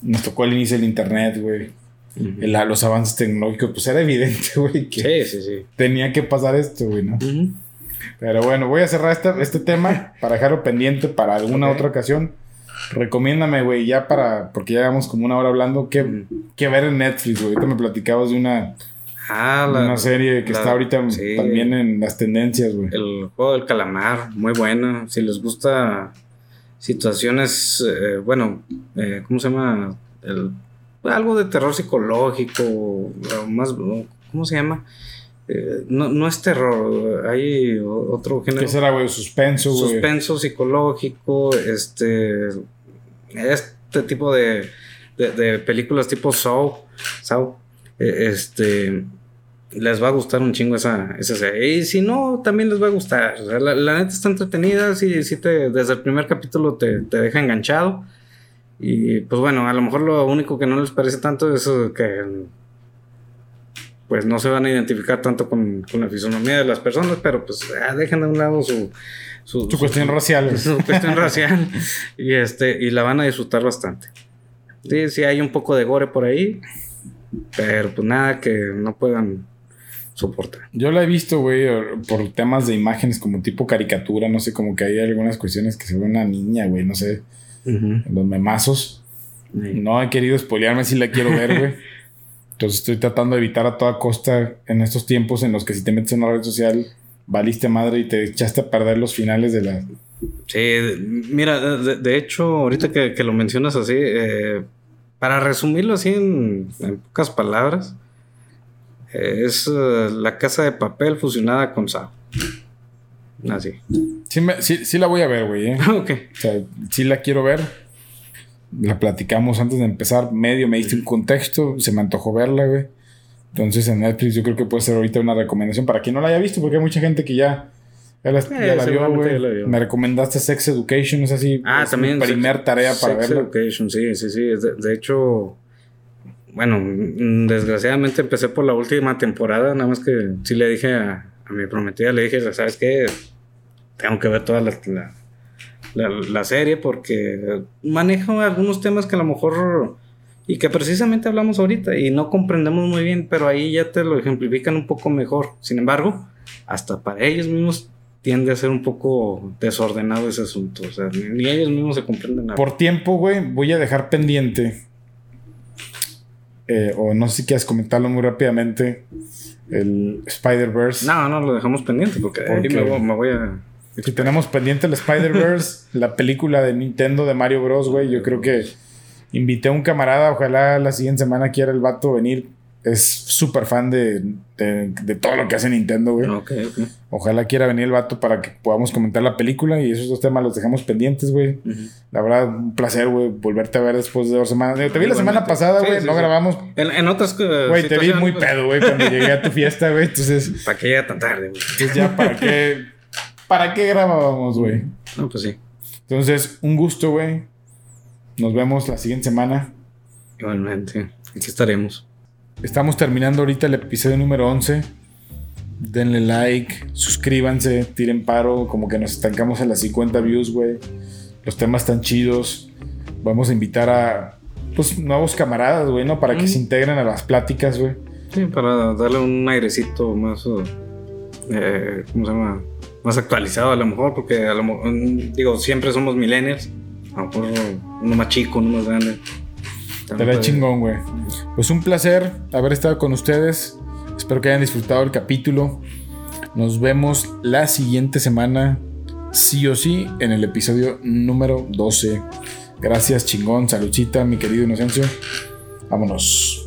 Nos tocó el inicio del internet, güey. El- los avances tecnológicos, pues era evidente, [laughs] güey, que Sí, sí, sí. tenía que pasar esto, güey, ¿no? Ujú. Pero bueno, voy a cerrar este, este tema para dejarlo pendiente para alguna Ok. otra ocasión. Recomiéndame, güey, ya para, porque ya llevamos como una hora hablando, ¿qué, qué ver en Netflix, güey? Ahorita me platicabas de una, Ah, la- una serie que la- está ahorita sí. también en las tendencias, güey. El juego del calamar, muy buena. Si les gusta situaciones, eh, bueno, eh, ¿cómo se llama? El- algo de terror psicológico, más, ¿cómo se llama? Eh, no, no es terror, hay otro género. ¿Qué será, güey? Suspenso, güey. Suspenso psicológico, este, este tipo de, de, de películas tipo Saw, Saw, este, les va a gustar un chingo esa, esa serie. Y si no, también les va a gustar. O sea, la, la neta está entretenida, sí, sí te, desde el primer capítulo te, te deja enganchado. Y pues bueno, a lo mejor lo único que no les parece tanto es que pues no se van a identificar tanto con, con la fisonomía de las personas, pero pues ah, dejen de un lado su, su, Su cuestión racial, [laughs] su cuestión racial y este y la van a disfrutar bastante. Sí, sí hay un poco de gore por ahí, pero pues nada que no puedan Yo la he visto, güey, por temas de imágenes como tipo caricatura, no sé, como que hay algunas cuestiones que se ve una niña, güey, no sé, los memazos. No he querido spoilearme si la quiero ver, güey. [laughs] Entonces estoy tratando de evitar a toda costa en estos tiempos en los que si te metes en una red social, valiste madre y te echaste a perder los finales de la... Sí, mira, de, de hecho, ahorita que, que lo mencionas así, eh, para resumirlo así en, en pocas palabras, es eh, la casa de papel fusionada con Sao. Así. Sí, me- sí, sí la voy a ver, güey, ¿eh? [laughs] ok. O sea, sí la quiero ver. La platicamos antes de empezar, medio me diste un contexto, se me antojó verla, güey. Entonces en Netflix yo creo que puede ser ahorita una recomendación para quien no la haya visto, porque hay mucha gente que ya, ya la, ya la vio, Eh, güey. ya la vio. Me recomendaste Sex Education, es así. Ah, es también. Mi primer Sex- tarea para Sex verla. Education, sí, sí, sí. De, de hecho, bueno, desgraciadamente empecé por la última temporada, nada más que sí le dije a, mi prometida, le dije, ¿sabes qué? Tengo que ver toda la, la, la- la serie porque maneja algunos temas que a lo mejor... Y que precisamente hablamos ahorita y no comprendemos muy bien, pero ahí ya te lo ejemplifican un poco mejor. Sin embargo, hasta para ellos mismos tiende a ser un poco desordenado ese asunto. O sea, ni ellos mismos se comprenden nada. Por tiempo, güey, voy a dejar pendiente. Eh, o no sé si quieres comentarlo muy rápidamente. El Spider-Verse. No, no, lo dejamos pendiente porque ¿Por ahí qué? me, voy- me voy a... Si tenemos pendiente el Spider-Verse, [laughs] la película de Nintendo de Mario Bros, güey. Yo creo que invité a un camarada, ojalá la siguiente semana quiera el vato venir. Es súper fan de, de, de todo lo que hace Nintendo, güey. Ok, ok. Ojalá quiera venir el vato para que podamos comentar la película y esos dos temas los dejamos pendientes, güey. La verdad, un placer, güey, volverte a ver después de dos semanas. Te vi la semana pasada, güey, sí, no sí. grabamos. En, en otras eh, Güey, te vi muy pedo, güey, cuando llegué a tu [laughs] fiesta, güey. Entonces, ¿Para qué llega tan tarde, güey? pues ya, ¿para qué? ¿Para qué grabábamos, güey? No, pues sí. Entonces, un gusto, güey. Nos vemos la siguiente semana. Igualmente. Aquí estaremos. Estamos terminando ahorita el episodio número 11. Denle like, suscríbanse, tiren paro, como que nos estancamos en las 50 views, güey. Los temas están chidos. Vamos a invitar a pues nuevos camaradas, güey, ¿no? Para que se integren a las pláticas, güey. Sí, para darle un airecito más... eh, ¿Cómo se llama? Más actualizado a lo mejor, porque a lo mejor... Digo, siempre somos millennials. A lo mejor uno más chico, uno más grande. Ve chingón, güey. Pues un placer haber estado con ustedes. Espero que hayan disfrutado el capítulo. Nos vemos la siguiente semana, sí o sí, en el episodio número 12. Gracias, chingón. Saludcita, mi querido Inocencio. Vámonos.